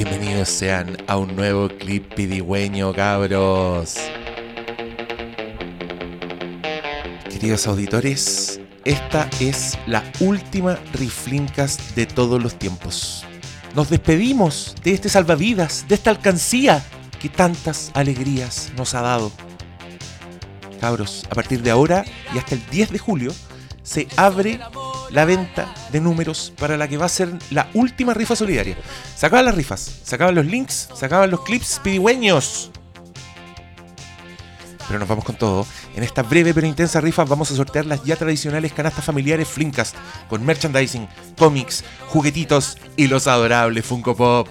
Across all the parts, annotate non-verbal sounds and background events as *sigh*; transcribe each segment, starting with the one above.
Bienvenidos sean a un nuevo clip pidigüeño, cabros. Queridos auditores, esta es la última Riflincast de todos los tiempos. Nos despedimos de este salvavidas, de esta alcancía que tantas alegrías nos ha dado. Cabros, a partir de ahora y hasta el 10 de julio se abre la venta de números para la que va a ser la última rifa solidaria. Se acaban las rifas, se acaban los links, se acaban los clips pidigüeños. Pero nos vamos con todo. En esta breve pero intensa rifa vamos a sortear las ya tradicionales canastas familiares Flinkast con merchandising, cómics, juguetitos y los adorables Funko Pop.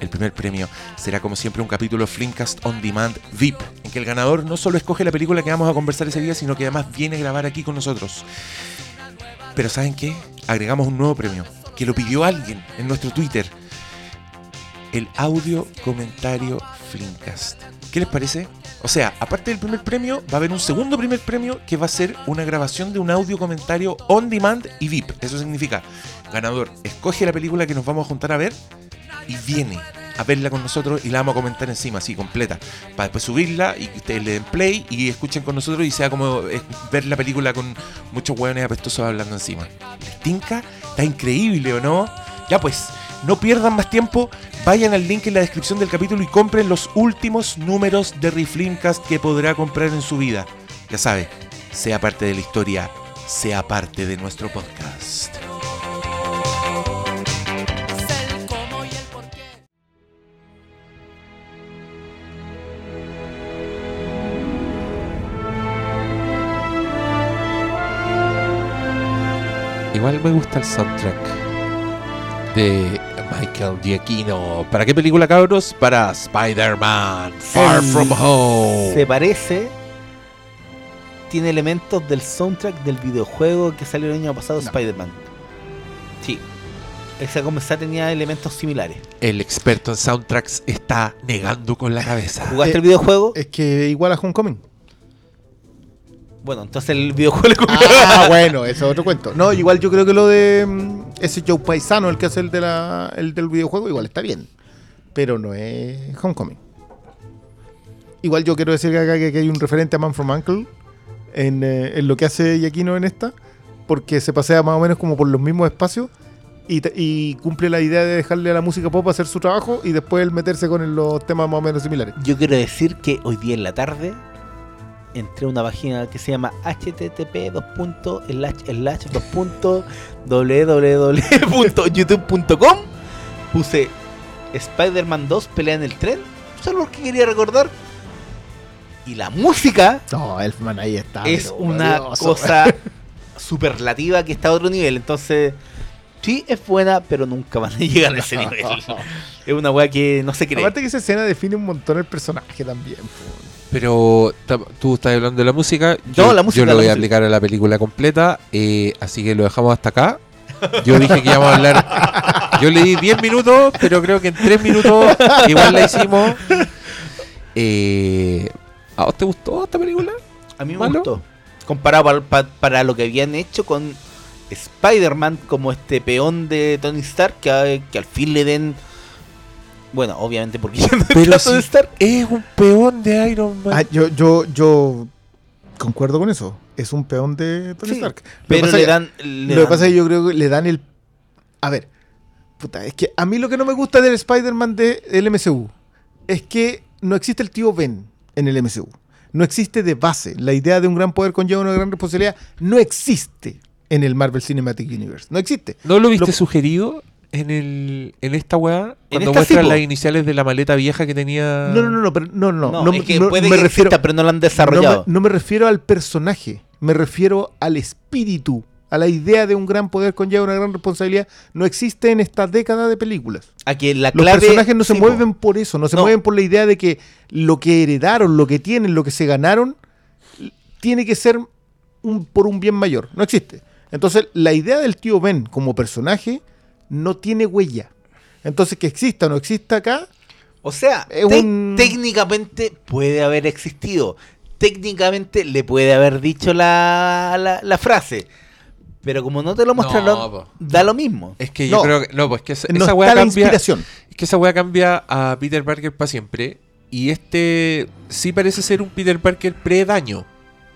El primer premio será como siempre un capítulo Flinkast On Demand VIP, en que el ganador no solo escoge la película que vamos a conversar ese día, sino que además viene a grabar aquí con nosotros. Pero ¿saben qué? Agregamos un nuevo premio, que lo pidió alguien en nuestro Twitter. El audio comentario Flinkast. ¿Qué les parece? O sea, aparte del primer premio, va a haber un segundo primer premio que va a ser una grabación de un audio comentario on demand y VIP. Eso significa, ganador, escoge la película que nos vamos a juntar a ver y viene a verla con nosotros y la vamos a comentar encima, así completa, para después subirla y que ustedes le den play y escuchen con nosotros y sea como eh, ver la película con muchos hueones apestosos hablando encima. ¿Les tinca? Está increíble, ¿o no? Ya pues, no pierdan más tiempo, vayan al link en la descripción del capítulo y compren los últimos números de Riflimcast que podrá comprar en su vida. Ya sabe, sea parte de la historia, sea parte de nuestro podcast. Igual me gusta el soundtrack de Michael Giacchino. ¿Para qué película, cabros? Para Spider-Man Far El- From Home. Se parece. Tiene elementos del soundtrack del videojuego que salió el año pasado, No. Spider-Man. Sí. Esa comenzar tenía elementos similares. El experto en soundtracks está negando con la cabeza. ¿Jugaste Eh, el videojuego? Es que igual a Homecoming. Bueno, entonces el videojuego le copió. Ah, *laughs* bueno, eso es otro cuento. No, igual yo creo que lo de mm, ese Joe Paisano, el que hace el, de la, el del videojuego, igual está bien. Pero no es Homecoming. Igual yo quiero decir que acá que, que hay un referente a Man from Uncle en, eh, en lo que hace Yaquino en esta, porque se pasea más o menos como por los mismos espacios y, y cumple la idea de dejarle a la música pop hacer su trabajo y después él meterse con el- los temas más o menos similares. Yo quiero decir que hoy día en la tarde entré a una página que se llama http www.youtube.com puse Spider-Man 2 pelea en el tren solo porque quería recordar y la música No, Elfman ahí está. es una cosa *laughs* superlativa que está a otro nivel entonces sí es buena pero nunca van a llegar a ese *laughs* nivel es una weá que no se cree Aparte que esa escena define un montón el personaje también. po. Pero tú estás hablando de la música. No, Yo, la música, yo lo la voy a música. aplicar a la película completa. eh, así que lo dejamos hasta acá. Yo dije que íbamos a hablar. *laughs* Yo le di 10 minutos, pero creo que en 3 minutos igual la hicimos. Eh, ¿A vos te gustó esta película? A mí me ¿Malo? gustó. Comparado para, pa- para lo que habían hecho con Spider-Man como este peón de Tony Stark, que, que al fin le den... Bueno, obviamente porque *laughs* ya no Pero. Stark. Es un peón de Iron Man. Ah, yo, yo, yo concuerdo con eso. Es un peón de Tony Sí, Stark. Lo que Pero pasa le que- dan... le Lo que dan- pasa es que yo creo que le dan el. A ver, puta, es que a mí lo que no me gusta del Spider-Man de- del MCU es que no existe el tío Ben en el MCU. No existe de base. La idea de un gran poder conlleva una gran responsabilidad. No existe en el Marvel Cinematic Universe. No existe. ¿No lo viste lo- sugerido en el en esta weá? Cuando esta muestran sí, las iniciales de la maleta vieja que tenía. No, no, no, no, pero no, no, No, no, es que no, puede me que refiero, exista, pero no lo han no me, desarrollado. no me refiero al personaje, me refiero al espíritu, a la idea de un gran poder conlleva una gran responsabilidad. No existe en esta década de películas. A que la Los personajes no se sí, po. mueven por eso, no se No. mueven por la idea de que lo que heredaron, lo que tienen, lo que se ganaron, tiene que ser un, por un bien mayor. No existe. Entonces, la idea del tío Ben como personaje no tiene huella. Entonces, que exista o no exista acá, O sea, Es te- un- técnicamente puede haber existido. Técnicamente le puede haber dicho la, la, la frase. Pero como no te lo mostraron, No, da lo mismo. Es que yo No. creo que. No, pues que esa, No esa está weá la cambia. inspiración. Es que esa weá cambia a Peter Parker para siempre. Y este sí parece ser un Peter Parker pre-daño.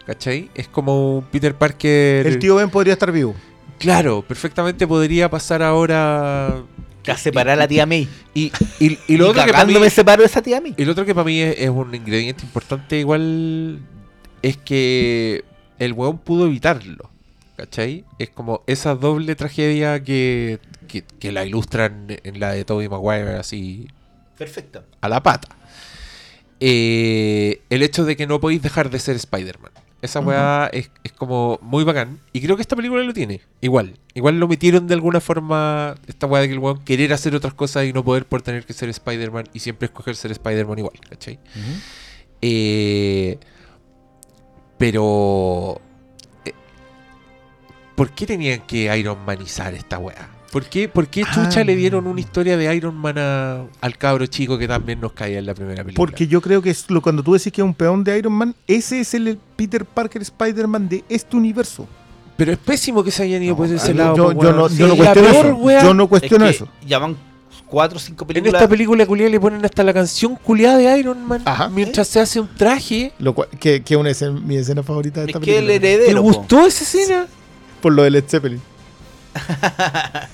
¿Cachai? Es como un Peter Parker. El tío Ben podría estar vivo. Claro, perfectamente podría pasar ahora. A separar a la tía May. Y, y, y lo otro que para mí. me separo de esa tía May. Y lo otro que para mí es, es un ingrediente importante, igual. Es que el weón pudo evitarlo. ¿Cachai? Es como esa doble tragedia que, que, que la ilustran en la de Tobey Maguire así Perfecto. a la pata. Eh, el hecho de que no podéis dejar de ser Spider-Man. Esa weá es, es como muy bacán. Y creo que esta película lo tiene. Igual. Igual lo metieron de alguna forma. Esta weá de que el weón querer hacer otras cosas y no poder por tener que ser Spider-Man y siempre escoger ser Spider-Man igual. ¿Cachai? Eh, pero. eh, ¿Por qué tenían que Iron Manizar esta weá? ¿Por qué, por qué chucha Ah. le dieron una historia de Iron Man a- al cabro chico que también nos caía en la primera película? Porque yo creo que es lo, cuando tú decís que es un peón de Iron Man, ese es el Peter Parker Spider-Man de este universo. Pero es pésimo que se hayan ido No, por ese yo- lado. yo, no, Sí, yo no la cuestiono peor eso. Yo no cuestiono Es que eso. Ya van cuatro o cinco En películas. esta película culiada le ponen hasta la canción culiada de Iron Man Ajá. mientras se hace un traje. Lo cual- que que una escena- mi escena favorita de es esta que el película. ¿Te heredero. po. gustó esa escena? Por lo de Led Zeppelin. *laughs*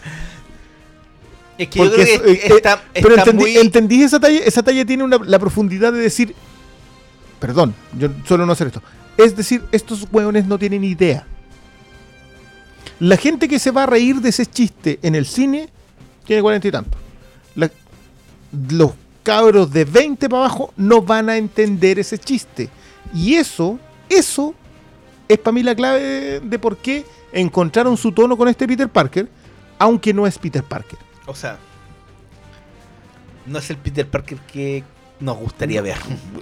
Es que yo creo que es- eh, está, Pero está entendí, muy. entendí esa talla. Esa talla tiene una- la profundidad de decir. Perdón, yo suelo no hacer esto. Es decir, estos hueones no tienen idea. La gente que se va a reír de ese chiste en el cine tiene cuarenta y tantos. Los cabros de 20 para abajo no van a entender ese chiste. Y eso, eso es para mí la clave de por qué encontraron su tono con este Peter Parker, aunque no es Peter Parker. O sea, no es el Peter Parker que nos gustaría ver.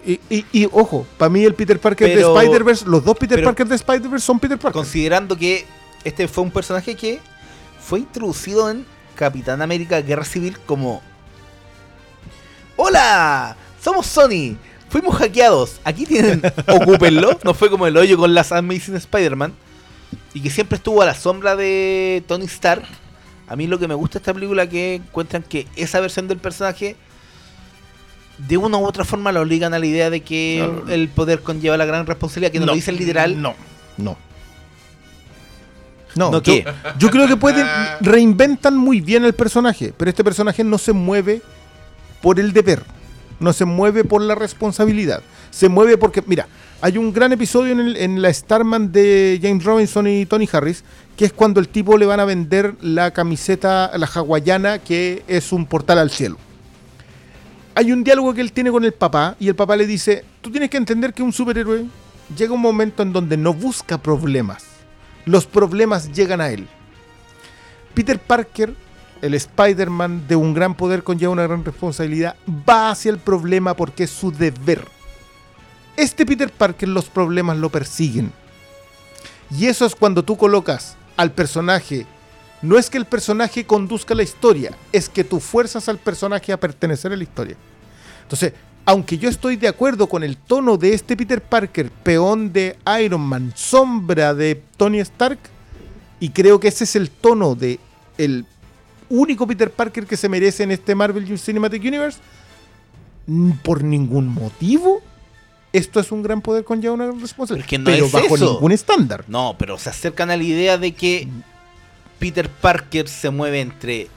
Y, y- y, ojo, para mí el Peter Parker Pero- de Spider-Verse, los dos Peter Parker de Spider-Verse son Peter Parker. Considerando que este fue un personaje que fue introducido en Capitán América Guerra Civil como ¡Hola! Somos Sony. Fuimos hackeados. Aquí tienen, *laughs* ocúpenlo. No fue como el hoyo con las Amazing Spider-Man. Y que siempre estuvo a la sombra de Tony Stark. A mí lo que me gusta de esta película es que encuentran que esa versión del personaje de una u otra forma lo obligan a la idea de que No, no. el poder conlleva la gran responsabilidad, que no, lo dice el literal. No, no. No, ¿No yo, yo creo que pueden reinventan muy bien el personaje, pero este personaje no se mueve por el deber, no se mueve por la responsabilidad, se mueve porque, mira, hay un gran episodio en, la Starman de James Robinson y Tony Harris, que es cuando el tipo le van a vender la camiseta, la hawaiana, que es un portal al cielo. Hay un diálogo que él tiene con el papá y el papá le dice, tú tienes que entender que un superhéroe llega un momento en donde no busca problemas, los problemas llegan a él. Peter Parker, el Spider-Man de un gran poder conlleva una gran responsabilidad, va hacia el problema porque es su deber. Este Peter Parker los problemas lo persiguen. Y eso es cuando tú colocas al personaje, no es que el personaje conduzca la historia, es que tú fuerzas al personaje a pertenecer a la historia. Entonces, aunque yo estoy de acuerdo con el tono de este Peter Parker, peón de Iron Man, sombra de Tony Stark, y creo que ese es el tono de el único Peter Parker que se merece en este Marvel Cinematic Universe, por ningún motivo, esto es un gran poder con ya una gran responsabilidad. Pero no pero es bajo eso. ningún estándar. No, pero se acercan a la idea de que Peter Parker se mueve entre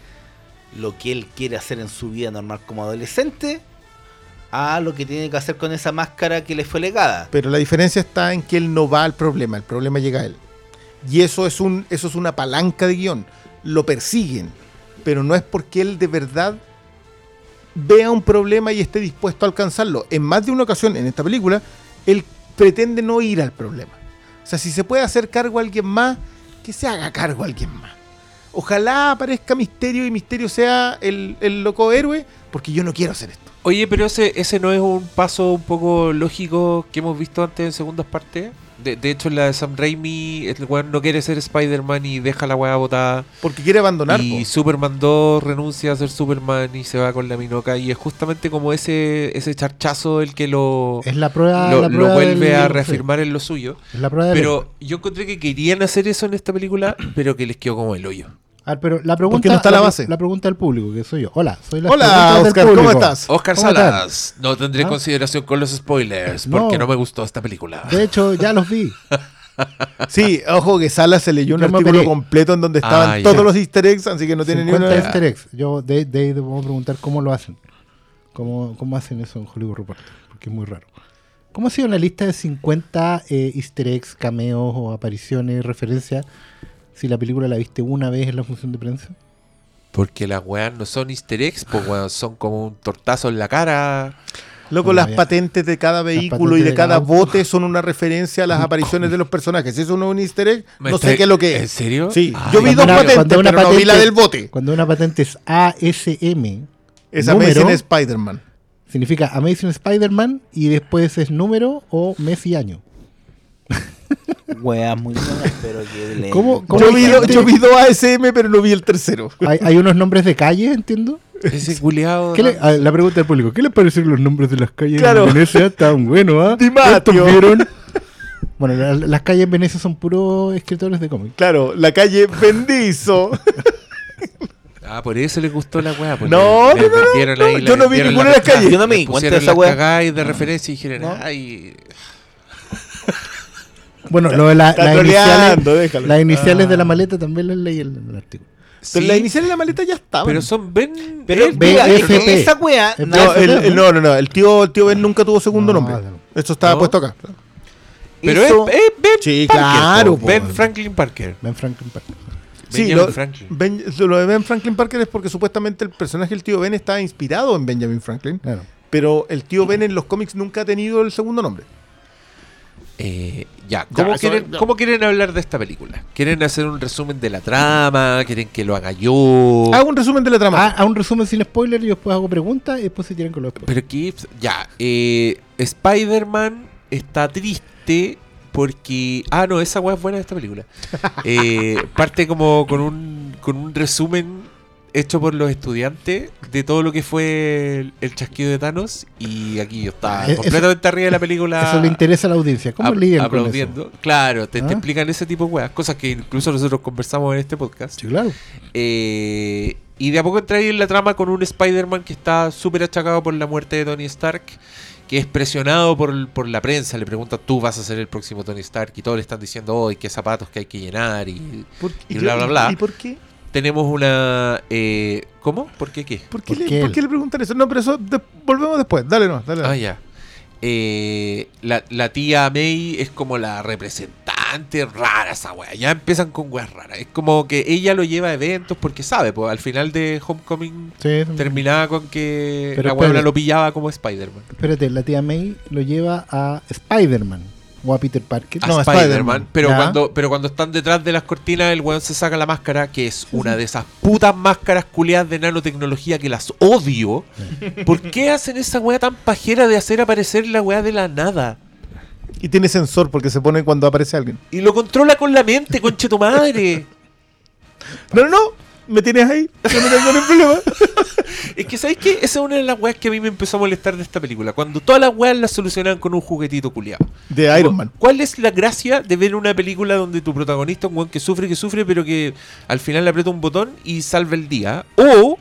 lo que él quiere hacer en su vida normal como adolescente a lo que tiene que hacer con esa máscara que le fue legada. Pero la diferencia está en que él no va al problema, el problema llega a él. Y eso es, un, eso es una palanca de guion. Lo persiguen, pero no es porque él de verdad vea un problema y esté dispuesto a alcanzarlo. En más de una ocasión en esta película, él pretende no ir al problema. O sea, si se puede hacer cargo a alguien más, que se haga cargo a alguien más. Ojalá aparezca Misterio y Misterio sea el, el loco héroe, porque yo no quiero hacer esto. Oye, pero ese, ese no es un paso un poco lógico que hemos visto antes en segundas partes. De, de hecho, la de Sam Raimi, el weón no quiere ser Spider-Man y deja la weá botada. Porque quiere abandonar. Y po. Superman 2 renuncia a ser Superman y se va con la minoca. Y es justamente como ese, ese charchazo el que lo, Es la prueba. lo, la lo vuelve del- a reafirmar en lo suyo. es la prueba del Pero yo encontré que querían hacer eso en esta película, pero que les quedó como el hoyo. A ver, pero la pregunta, no está la base? la pregunta del público, que soy yo. Hola, soy la Hola, Oscar, ¿cómo estás? Oscar ¿Cómo están? Salas, no tendré ¿Ah? consideración con los spoilers No. porque no me gustó esta película. De hecho, ya los vi. *laughs* Sí, ojo que Sala se leyó un Yo artículo completo en donde estaban Ah, todos los easter eggs, así que no tiene ni 50 una... easter eggs. Yo de, de ahí debo preguntar cómo lo hacen. Cómo, cómo hacen eso en Hollywood Reporter, porque es muy raro. ¿Cómo ha sido la lista de 50 eh, easter eggs, cameos o apariciones, referencias, si la película la viste una vez en la función de prensa? Porque las weas no son easter eggs, pues weón, son como un tortazo en la cara. Loco, Bueno, las ya. patentes de cada vehículo y de de cada cada bote son una referencia a las apariciones de los personajes. Si eso no es un easter egg, Me no sé qué es lo que ¿En es. serio? Sí, Ay, yo vi dos una- patentes, cuando una pero no vi la patente- del bote. Cuando una patente es ASM, Es número, Amazing Spider-Man. significa Amazing Spider-Man y después es número o mes y año. Weas muy buenas, pero que le... ¿Cómo- cómo Yo vi, gente- yo vi dos ASM, pero no vi el tercero. Hay, hay unos nombres de calle, entiendo. Ese culiado. ¿Qué le- a ver, la pregunta del público, ¿qué les parecieron los nombres de las calles Claro. en Venecia? Estaban buenos, ¿ah? Di Matteo. ¿Cuántos vieron? Bueno, la- las calles en Venecia son puros escritores de cómics. Claro, la calle Bendizo. *laughs* Ah, por eso les gustó la wea. Pues No, le- no, le no, no, ahí, yo le no vi ninguna de las calles. Yo no me di le cuenta de esa cagadas de referencia y dijeron, No. ay. Bueno, lo de la- Está las troleando, iniciales, déjalo. las iniciales Ah. de la maleta también las leí en el artículo. Pero Sí, la inicial de la maleta ya estaba. pero son Ben. Pero Ben- mira, BFP. esa wea... No, No, el, ¿no? el- no, no, no, el tío, el tío Ben nunca tuvo segundo No, nombre. no. Esto estaba No. puesto acá. Pero eso- es, es Ben Sí, Parker, claro, po, po. Ben Franklin Parker. Ben Franklin Parker. Sí, Benjamin lo, Franklin. Ben- lo de Ben Franklin Parker es porque supuestamente el personaje del tío Ben está inspirado en Benjamin Franklin, Claro. pero el tío Ben en los cómics nunca ha tenido el segundo nombre. Eh, ya, ¿cómo, Ya, quieren, ya. ¿cómo quieren hablar de esta película? ¿Quieren hacer un resumen de la trama? ¿Quieren que lo haga yo? Hago un resumen de la trama. Ah, a un resumen sin spoiler y después hago preguntas y después se tiran con los spoilers. Pero que, ya, eh, Spider-Man está triste porque... Ah, no, esa weá es buena de esta película. *laughs* Eh, parte como con un, con un resumen hecho por los estudiantes de todo lo que fue el, el chasquido de Thanos y aquí yo estaba Eh, eso- completamente arriba de la película. Eso le interesa a la audiencia. ¿Cómo ap- lidian con eso? aplaudiendo. Claro, te, te ¿Ah? explican ese tipo de weas, cosas que incluso nosotros conversamos en este podcast. Sí, claro. Eh, y de a poco entra ahí en la trama con un Spider-Man que está súper achacado por la muerte de Tony Stark, que es presionado por, por la prensa. Le pregunta, tú vas a ser el próximo Tony Stark, y todos le están diciendo, hoy qué zapatos que hay que llenar, y ¿Por- y bla, bla, bla. ¿Y por qué? Tenemos una... eh, ¿Cómo? ¿Por qué qué? ¿Por qué, ¿Por le, qué por él? qué le preguntan eso? No, pero eso de- volvemos después. Dale, no, dale. Ah, ya. Eh, la, la tía May es como la representante rara esa wea. Ya empiezan con weas raras. Es como que ella lo lleva a eventos porque sabe, pues al final de Homecoming Sí, terminaba con que Pero la espérate. lo pillaba como Spider-Man. Espérate, la tía May lo lleva a Spider-Man o a Peter Parker. A No, Spider-Man. Spider-Man. pero, Ya. cuando, pero cuando están detrás de las cortinas, el weón se saca la máscara, que es una de esas putas máscaras culiadas de nanotecnología que las odio. ¿Por qué hacen esa wea tan pajera de hacer aparecer la wea de la nada? Y tiene sensor porque se pone cuando aparece alguien. Y lo controla con la mente, conche tu madre. No, no, no. Me tienes ahí. Yo no tengo ningún problema. *laughs* Es que, ¿sabéis qué? Esa es una de las weas que a mí me empezó a molestar de esta película. Cuando todas las weas las solucionaban con un juguetito culiado. De Iron Man. ¿Cuál es la gracia de ver una película donde tu protagonista es un weón que sufre, que sufre, pero que al final le aprieta un botón y salva el día? O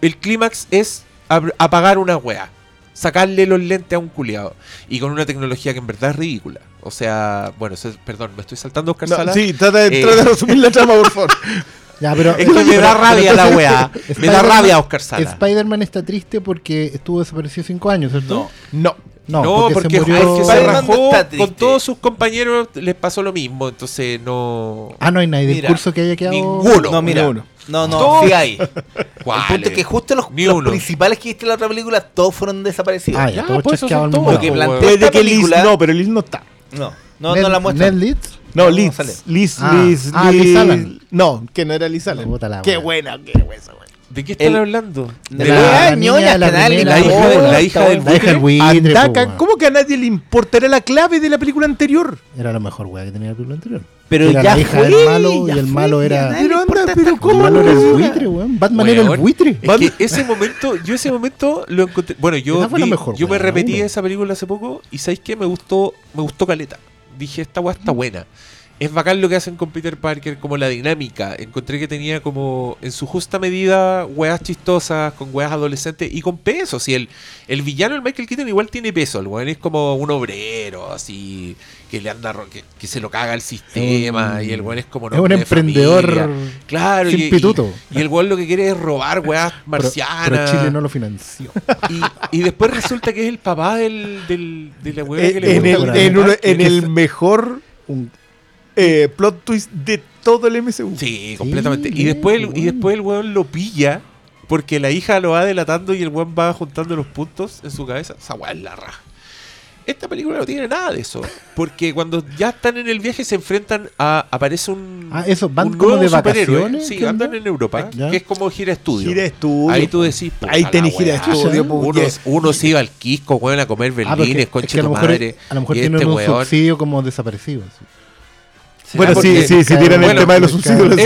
el clímax es apagar una wea. Sacarle los lentes a un culiado. Y con una tecnología que en verdad es ridícula. O sea, bueno, perdón, me estoy saltando Oscar No, Sala. sí, trata de, Eh. trata de resumir la trama, por favor. *laughs* Ya, pero, Es que me da rabia la weá. Me da Spider-Man- rabia Oscar Sala. Spider-Man está triste porque estuvo desaparecido cinco años, ¿cierto? No. No. No, No, porque, se murió. es que se rajó con todos sus compañeros, les pasó lo mismo, entonces no... Ah, no hay nadie del curso que haya quedado. ninguno. No, mira. uno. No, no, Todos- sí hay. *laughs* El ¿Cuáles? punto es que justo los, los principales que viste en la otra película, todos fueron desaparecidos. Ah, ya, Ya, todo pues, eso chasqueado son al todos. mismo Lo que plantea Puede esta que Liz película... no, pero Liz no está. No, no, Ned- no la muestra. Ned Leeds. No, No, Liz. sale. Liz, Ah, Liz, ah, Liz. Liz Allen. No, que no era Liz Allen. Qué buena, qué buena, güey. ¿De qué están El- hablando? De la- la, la ñoña niña de la primera, hija de- puta, la hija del weón. La hija del buitre. ¿cómo que a nadie le importa? Era la clave de la película anterior. Era la mejor weá que tenía la película anterior. Pero Era ya la hija fue, del malo y el malo era- Pero anda, pero ¿cómo el malo era el no? buitre, weón. Batman era el buitre. Es que ese momento, yo ese momento lo encontré. Bueno, yo, vi- mejor, yo me repetí esa película hace poco y ¿sabéis qué? Me gustó, me gustó Caleta. Dije, esta weá está buena. Es bacán lo que hacen con Peter Parker, como la dinámica. Encontré que tenía como, en su justa medida, weas chistosas, con weas adolescentes y con peso. Si el, el villano, el Michael Keaton, igual tiene peso. El weón es como un obrero, así, que le anda, que, que se lo caga el sistema. Un- y el weón es como Es un emprendedor familia. Claro, sin y, pituto. y, y el weón lo que quiere es robar weas Pero- marcianas. Pero Chile no lo financió. y, y después resulta que es el papá del, del, de la que Eh, le en, gusta el, en, en el mejor Un- eh, plot twist de todo el MCU. Sí, completamente. y después, el, y después el weón lo pilla porque la hija lo va delatando y el weón va juntando los puntos en su cabeza. Esa weá es la raja. Esta película no tiene nada de eso. Porque cuando ya están en el viaje se enfrentan a. Aparece un. Ah, eso, ¿van un como nuevo de superhéroe. vacaciones? Sí, ¿Qué andan en Europa. Ya. Que es como gira estudio. Gira estudio. Ahí tú decís. Ahí tenés gira estudio. Ah, Uno, uno se iba al Quisco, weón, a comer Ah, berlines, es conche que a lo tu mejor, madre. a lo mejor y tienen este un weón- subsidio como desaparecido. así. Bueno, sí, sí, sí, tiran el tema de los subsidios.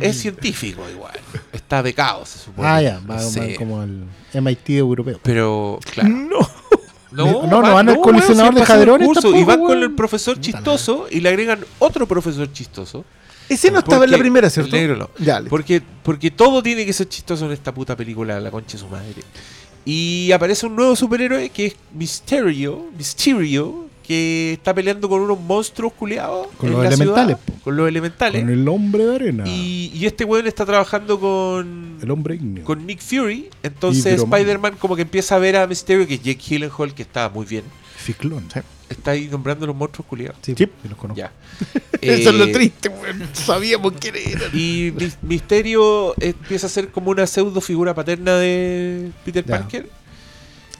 Es, científico igual. Está becado, se supone. Ah, ya, va, Sí. va como el MIT europeo. Pero, claro. No. No, No, no van al si de curso Y van con el profesor chistoso y le agregan otro profesor chistoso. Ese no estaba en la primera, ¿cierto? el negro no. Porque, porque todo tiene que ser chistoso en esta puta película, la concha de su madre. Y aparece un nuevo superhéroe que es Mysterio, Mysterio, que está peleando con unos monstruos culiados. Con en los la elementales, ciudad, con los elementales. Con el hombre de arena. Y, y este weón está trabajando con, el hombre ignio. con Nick Fury. Entonces. Spider-Man como que empieza a ver a Mysterio, que es Jake Gyllenhaal, que está muy bien. Ciclón. Está ahí nombrando los monstruos culiados. Sí, Sí. sí los conozco. Ya. *laughs* Eso es lo Eh, triste, weón. Sabíamos quién era. Y Mis- Misterio empieza a ser como una pseudo figura paterna de Peter Ya. Parker.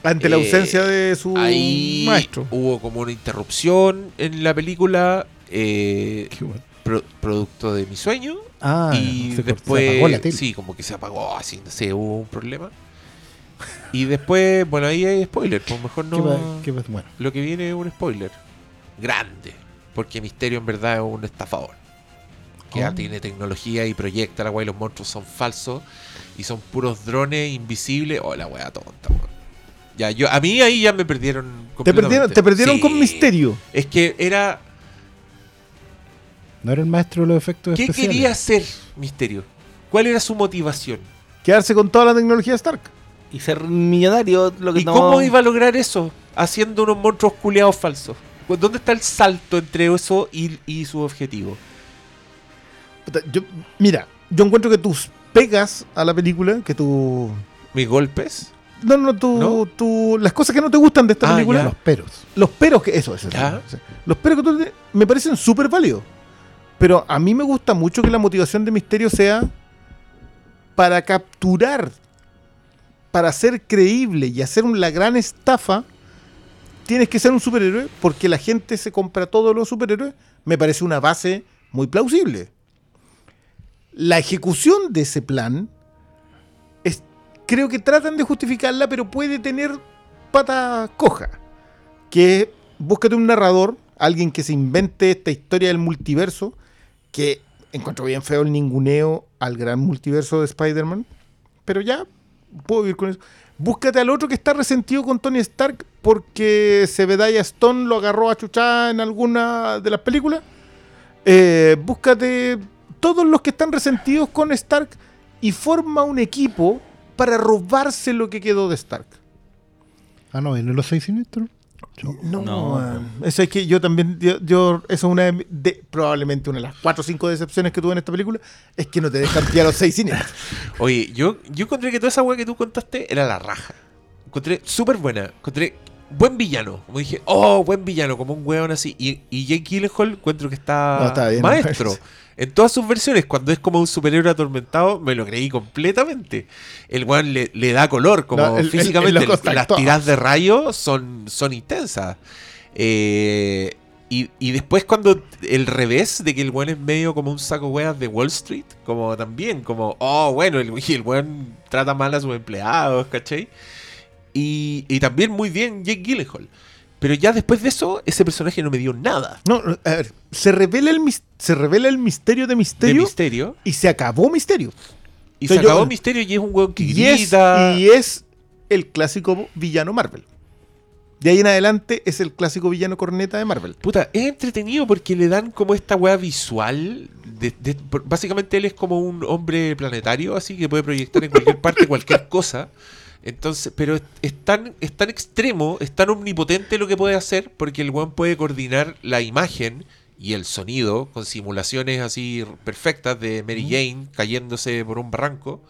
Ante la Eh, ausencia de su Ahí maestro. hubo como una interrupción en la película, eh, Qué bueno. pro- producto de mi sueño. Ah, y se, después, apagó la tele. sí, como que se apagó, así, no sé, hubo un problema. Y después, bueno, ahí hay spoiler, pues mejor ¿Qué no. qué bueno, Lo que viene es un spoiler grande, porque Misterio en verdad es un estafador. Que ya Oh. tiene tecnología y proyecta la weá y los monstruos son falsos y son puros drones invisibles. Oh, la weá tonta, weón. Ya, yo, a mí ahí ya me perdieron. Te perdieron, te perdieron Sí. con misterio. Es que era. no era el maestro de los efectos ¿Qué especiales. quería hacer Misterio? ¿Cuál era su motivación? Quedarse con toda la tecnología Stark. Y ser millonario, lo que ¿Y no... cómo iba a lograr eso? Haciendo unos monstruos culeados falsos. ¿Dónde está el salto entre eso y, y su objetivo? Yo- mira, yo encuentro que tus pegas a la película, que tu. ¿Mis golpes? No, no, tu, ¿No? tu- las cosas que no te gustan de esta Ah, película, ya. Los peros. los peros que. Eso, eso. Ya. eso, sí. Los peros que tú tienes me parecen súper válidos. Pero a mí me gusta mucho que la motivación de Misterio sea para capturar, para ser creíble y hacer la gran estafa. Tienes que ser un superhéroe porque la gente se compra todos los superhéroes. Me parece una base muy plausible. La ejecución de ese plan es, creo que tratan de justificarla, pero puede tener pata coja. Que búscate un narrador, alguien que se invente esta historia del multiverso, que encuentro bien feo el ninguneo al gran multiverso de Spider-Man, pero ya puedo vivir con eso. Búscate al otro que está resentido con Tony Stark porque Zebediah Stone lo agarró a chuchar en alguna de las películas. Eh, búscate todos los que están resentidos con Stark y forma un equipo para robarse lo que quedó de Stark. Ah, no, en los seis siniestros. No, No. eso es que yo también, yo, yo- eso es una de, probablemente una de las cuatro o cinco decepciones que tuve en esta película, es que no te dejan pillar los seis cines. Oye, yo, yo encontré que toda esa weá que tú contaste era la raja. Encontré súper buena. Encontré buen villano. Como dije, oh, buen villano, como un weón así. Y, y Jake Gyllenhaal encuentro que está, No, está bien. maestro. *laughs* En todas sus versiones, cuando es como un superhéroe atormentado, me lo creí completamente. El weón le, le da color, como No, el- el- físicamente. el las tiradas de rayo son, son intensas. Eh, Y, y después cuando el revés de que el weón es medio como un saco weas de Wall Street, como también, como, oh, bueno, el, *laughs* el weón trata mal a sus empleados, ¿cachai? Y, y también muy bien Jake Gyllenhaal. Pero ya después de eso, ese personaje no me dio nada No, a ver, se revela el, se revela el misterio de de misterio, misterio. y se acabó misterio. Y Entonces se yo- acabó misterio y es un weón que Y es, grita. y es el clásico villano Marvel. De ahí en adelante es el clásico villano corneta de Marvel. Puta, es entretenido porque le dan como esta weá visual. de- de- por- básicamente él es como un hombre planetario, así que puede proyectar en cualquier parte *laughs* cualquier cosa. Entonces, pero es, es tan, es tan extremo, es tan omnipotente lo que puede hacer, porque el weón puede coordinar la imagen y el sonido con simulaciones así perfectas de Mary Jane cayéndose por un barranco.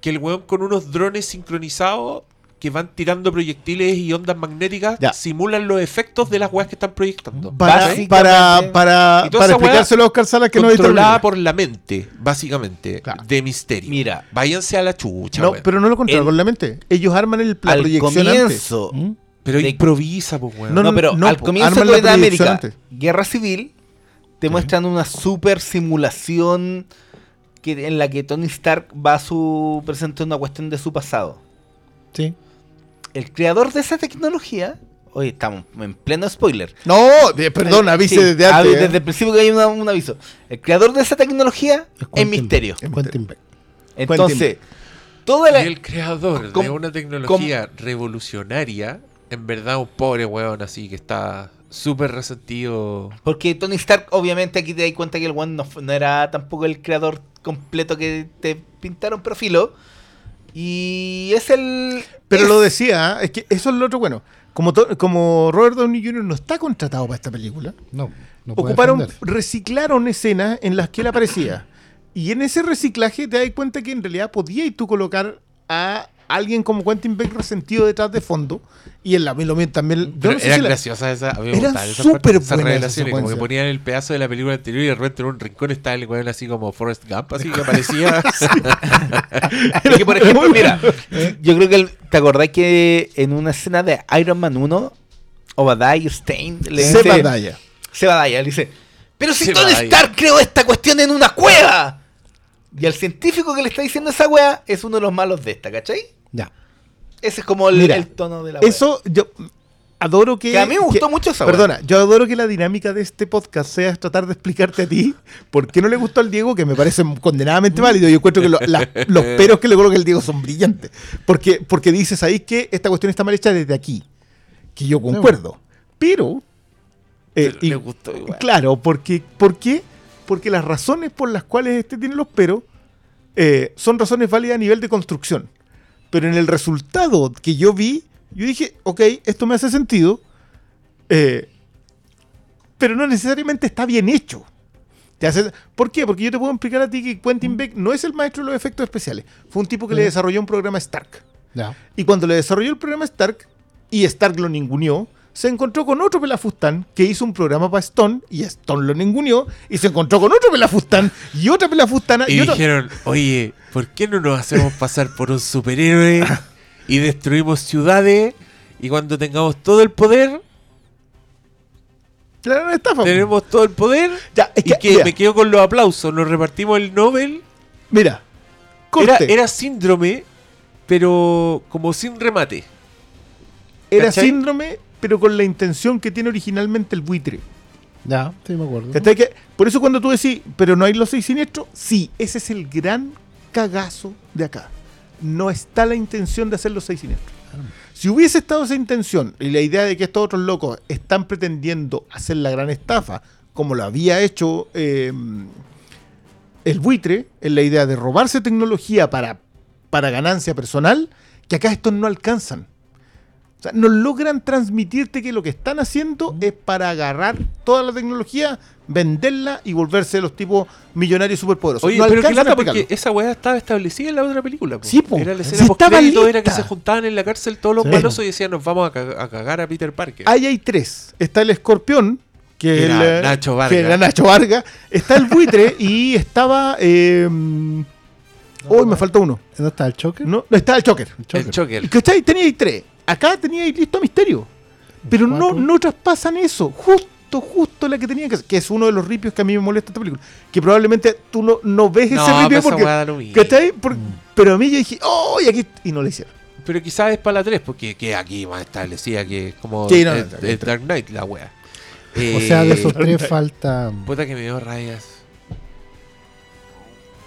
Que el weón con unos drones sincronizados que van tirando proyectiles y ondas magnéticas Ya. simulan los efectos de las weas que están proyectando. Para, Básicamente- para, para, Y toda para explicárselo a Oscar Salas que no controlada por la mente, básicamente, Claro. de misterio. Mira. váyanse a la chucha, No, pero no lo controla El- con la mente. Ellos arman el, la al proyección antes. comienzo, ¿Mm? Pero de- improvisa, pues, weón. No, no, pero no, al comienzo arman de la América, antes. Guerra Civil, te muestran una super simulación que, en la que Tony Stark va a su presenta una cuestión de su pasado. Sí. El creador de esa tecnología, hoy estamos en pleno spoiler. No, de- perdón, avise Sí, desde antes. ¿eh? Desde el principio que hay una- un aviso. El creador de esa tecnología Es misterio. Es Quentin Beck. Entonces, toda Y la, el creador com- de una tecnología revolucionaria, en verdad un pobre weón así que está súper resentido. Porque Tony Stark, obviamente, aquí te das cuenta que el one no, era tampoco el creador completo que te pintaron perfilo. Y es el. Pero es- lo decía, ¿eh? es que eso es lo otro bueno. Como, to- como Robert Downey Jr. no está contratado para esta película, No, no ocuparon, defenderse. reciclaron escenas en las que él aparecía. Y en ese reciclaje te das cuenta que en realidad podías tú colocar a alguien como Quentin Beck resentido detrás de fondo. Y en la lo mismo también. yo no sé eran si la- graciosas esas, a mí me Eran esas súper esas buenas esas como que ponían el pedazo de la película anterior y de repente en un rincón estaba el weón así como Forrest Gump, así que aparecía. *laughs* *laughs* Es que, por ejemplo, mira, yo creo que el- te acordás que en una escena de Iron Man 1, Obadiah Stein le dice, Zebediah. Zebediah le dice, pero si Tony. Stark creó esta cuestión en una cueva. Y el científico que le está diciendo esa wea es uno de los malos de esta, ¿cachai? Ya. Ese es como el, Mira, el tono de la. Eso, yo adoro que. Que a mí me gustó que- mucho esa. Perdona, yo adoro que la dinámica de este podcast sea tratar de explicarte a ti por qué no le gustó al Diego, que me parece condenadamente válido. Yo encuentro que lo- la- los *laughs* peros que le coloca el Diego son brillantes. Porque, porque dices ahí que esta cuestión está mal hecha desde aquí. Que yo concuerdo. Pero. eh, y- gustó igual. Claro, porque, ¿por qué? Porque las razones por las cuales este tiene los peros eh, son razones válidas a nivel de construcción. Pero en el resultado que yo vi, yo dije, ok, esto me hace sentido, eh, pero no necesariamente está bien hecho. Te hace- ¿Por qué? Porque yo te puedo explicar a ti que Quentin Beck no es el maestro de los efectos especiales. Fue un tipo que le Mm. desarrolló un programa Stark. Y cuando le desarrolló el programa Stark y Stark lo ninguneó, se encontró con otro pelafustán que hizo un programa para Stone y Stone lo ninguneó y se encontró con otro pelafustán y otra pelafustana y, Y otro- dijeron, oye, ¿por qué no nos hacemos pasar por un superhéroe y destruimos ciudades y cuando tengamos todo el poder, estafa. tenemos todo el poder Ya, es y que, mira, me quedo con los aplausos, nos repartimos el Nobel. mira, Era, síndrome, pero como sin remate. era síndrome, pero con la intención que tiene originalmente el buitre. Ya, sí me acuerdo. Que- por eso cuando tú decís, pero no hay los seis siniestros, sí, ese es el gran cagazo de acá. No está la intención de hacer los seis siniestros. Si hubiese estado esa intención y la idea de que estos otros locos están pretendiendo hacer la gran estafa, como lo había hecho eh, el buitre, en la idea de robarse tecnología para, para ganancia personal, que acá estos no alcanzan. O sea, no logran transmitirte que lo que están haciendo es para agarrar toda la tecnología, venderla y volverse los tipos millonarios superpoderosos. Oye, no pero qué lata porque esa weá estaba establecida en la otra película. po. Sí, po. Era la escena post-crédito, era que se juntaban en la cárcel todos los Sí. malosos y decían, nos vamos a, ca- a cagar a Peter Parker. Ahí hay tres. Está el escorpión, que, era el, eh, Nacho Vargas. que era Nacho Vargas. Está el buitre *laughs* y estaba... Eh, Uy, me falta uno. ¿No está el choque? No, no, estaba el Choker. El el choque. Joker. ¿Y ¿Cachai? Teníais tres. Acá teníais listo a Misterio. Pero no, no traspasan eso. Justo justo, la que tenía que hacer. Que es uno de los ripios que a mí me molesta esta película. Que probablemente tú no, no ves No, ese ripio porque. ¿cachai? Por- Pero a mí yo dije, ¡oh! Y aquí. Y no lo hicieron. Pero quizás es para la 3, porque que aquí más establecida que es como Sí, no, el, Dark Knight, la wea. O sea, de Eh, esos tres falta. Puta que me dio rayas.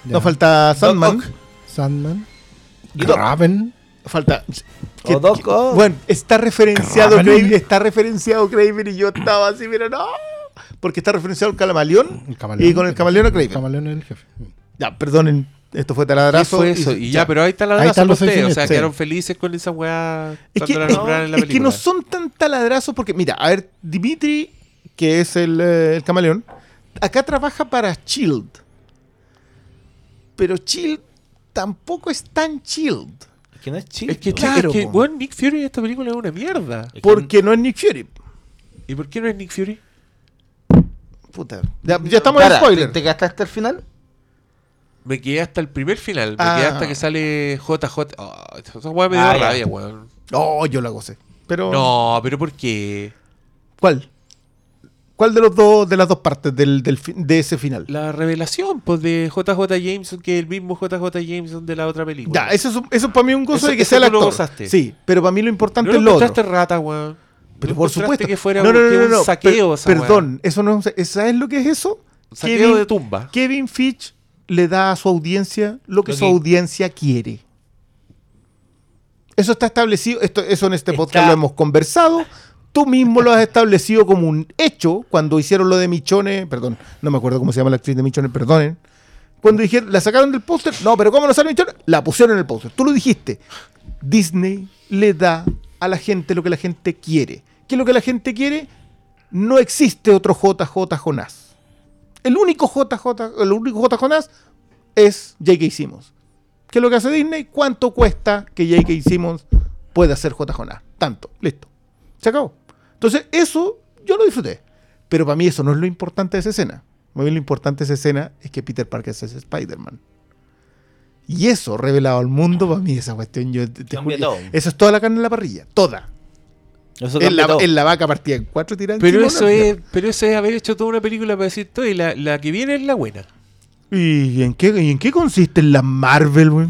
ya, No falta Sandman. Sandman. Y Doc. Raven. Falta. O Doc Ock. Bueno, está referenciado Craven. Está referenciado Kraven y yo estaba así, pero no. Porque está referenciado el camaleón. El camaleón. Y con el camaleón a El Kraven. camaleón es el jefe. Ya, ya, esto fue ¿Qué taladrazo. fue eso? Y ya, pero ahí está la Ahí están los ustedes. O sea, fines, quedaron sí. felices con esa weá Es que, la nombraron en la es que no son tan taladrazos porque, mira, a ver, Dimitri, que es el, eh, el camaleón, acá trabaja para Shield. Pero Shield tampoco es tan Shield. Es que no es chido. Es que, Claro, es que weón, Nick Fury en esta película es una mierda. Es que- Porque no es Nick Fury. ¿Y por qué no es Nick Fury? Puta. Ya, ya estamos en Para, spoiler. ¿Te, te quedaste hasta el final? Me quedé hasta el primer final. Me Ah. quedé hasta que sale JJ. Oh, esa weá me dio Ah, ya. rabia, weón. No, yo la gocé. Pero. No, pero ¿por qué? ¿Cuál? ¿Cuál de los dos de las dos partes del, del de ese final? La revelación pues, de JJ Jameson, que es el mismo JJ Jameson de la otra película. Ya, eso es, eso para mí un gozo Eso- de que sea el tú lo actor. gozaste. Sí, pero para mí lo importante ¿No es lo otro. rata, weón? Pero ¿No por supuesto. que fuera no, no, no, no, un saqueo per- esa weá? Perdón, eso no es- ¿sabes lo que es eso? Un saqueo Kevin- de tumba. Kevin Fitch le da a su audiencia lo que Lo su que- audiencia quiere. Eso está establecido, esto, eso en este Está- podcast lo hemos conversado. Tú mismo lo has establecido como un hecho cuando hicieron lo de Michone, perdón, no me acuerdo cómo se llama la actriz de Michone, perdonen. Cuando dijeron, la sacaron del póster, no, pero ¿cómo no sale Michone? La pusieron en el póster. Tú lo dijiste. Disney le da a la gente lo que la gente quiere. ¿Qué es lo que la gente quiere? No existe otro JJ Jonás. El único JJ, el único J. Jonás es J.K. Simmons. ¿Qué es lo que hace Disney? ¿Cuánto cuesta que J.K. Simmons pueda ser J. Tanto. Listo. Se acabó. Entonces, eso yo lo disfruté. Pero para mí eso no es lo importante de esa escena. Para mí lo importante de esa escena es que Peter Parker es Spider-Man. Y eso, revelado al mundo, para mí esa cuestión, yo te, te Cambia juro- todo. Eso es toda la carne en la parrilla. Toda. Eso En la, todo. en la vaca partida en cuatro tiras Pero eso, es, pero eso es haber hecho toda una película para decir todo y la, la que viene es la buena. ¿Y en qué, y en qué consiste la Marvel, güey?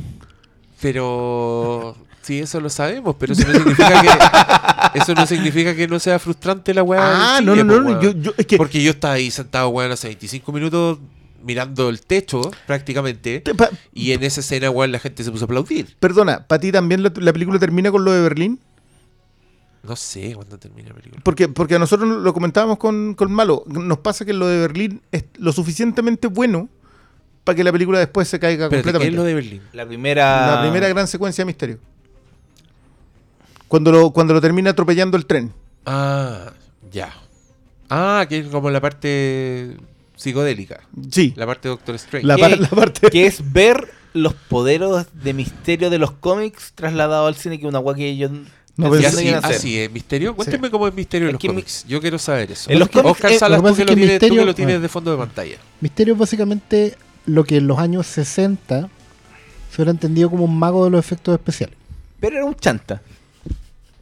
Pero sí, eso lo sabemos, pero eso no significa que *laughs* eso no significa que no sea frustrante la weá. Ah, no, no, no, yo, yo- es que Porque yo estaba ahí sentado, weón, hace 25 minutos mirando el techo, prácticamente. te- pa- Y en esa escena, weón, la gente se puso a aplaudir. perdona, ¿para ti también la, la película termina con lo de Berlín? No sé cuándo termina la película. Porque, porque a nosotros lo comentábamos con, con Malo. Nos pasa que lo de Berlín es lo suficientemente bueno para que la película después se caiga Pero ¿qué es completamente. lo de Berlín? La primera. La primera gran secuencia de misterio. Cuando lo, cuando lo termina atropellando el tren. Ah, ya. Ah, que es como la parte psicodélica. Sí. La parte de Doctor Strange. La, par- la parte. Que es ver los poderes de misterio de los cómics trasladados al cine, que una guay que yo. No, pero así, es, misterio. Cuénteme cómo es misterio en los cómics. Yo quiero saber eso. En los cómics, Oscar eh, Salas, lo que tú que es lo que tienes, tú que Misterio- lo tienes ah. de fondo de pantalla. Misterio es básicamente lo que en los años 60 se hubiera entendido como un mago de los efectos especiales. Pero era un chanta.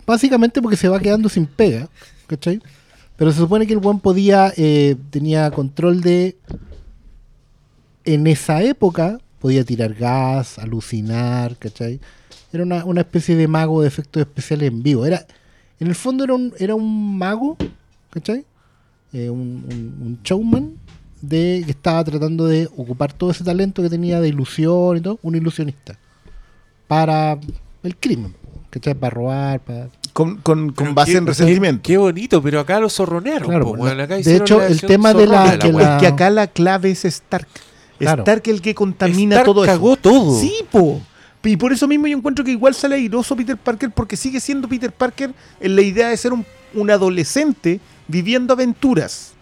Básicamente porque se va quedando sin pega, ¿cachai? Pero se supone que el buen podía, eh, tenía control de, en esa época, podía tirar gas, alucinar, ¿cachai? Era una, una especie de mago de efectos especiales en vivo. Era, en el fondo era un, era un mago, ¿cachai? Eh, un, un- un showman de que estaba tratando de ocupar todo ese talento que tenía de ilusión y todo, un ilusionista. Para el crimen, ¿cachai? Para robar, para... Con, con, con base qué- en resentimiento. Qué bonito, pero acá lo zorronearon. Claro, po, la- weón. Acá de hecho, el tema de la- que la- Es que acá la clave es Stark. Claro. Stark el que contamina Stark todo eso. cagó todo. Sí, po. Y por eso mismo yo encuentro que igual sale airoso Peter Parker porque sigue siendo Peter Parker en la idea de ser un, un adolescente viviendo aventuras.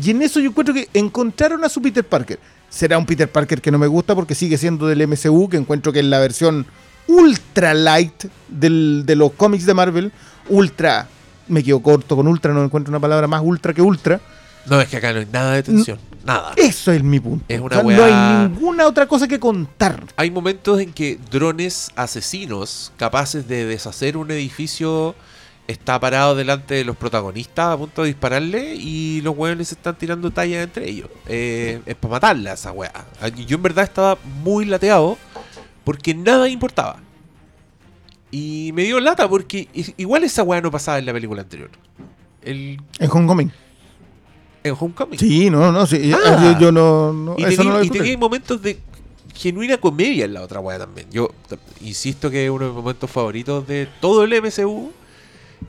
Y en eso yo encuentro que encontraron a su Peter Parker. Será un Peter Parker que no me gusta porque sigue siendo del MCU, que encuentro que es la versión ultra light del- de los cómics de Marvel. Ultra, me quedo corto con ultra, no encuentro una palabra más ultra que ultra. No, es que acá no hay nada de tensión. Nada. Eso es mi punto. Es O una sea, no hay ninguna otra cosa que contar. Hay momentos en que drones asesinos capaces de deshacer un edificio está parado delante de los protagonistas a punto de dispararle y los weones se están tirando tallas entre ellos. Eh, es para matarla esa weá. Yo en verdad estaba muy lateado porque nada importaba. Y me dio lata porque igual esa weá no pasaba en la película anterior. El, En Homecoming. en Homecoming. Sí, no, no, sí. Ah. yo, yo no, no- Y eso no tenía, lo y tenía momentos de genuina comedia en la otra weá también. Yo insisto que uno de mis momentos favoritos de todo el MCU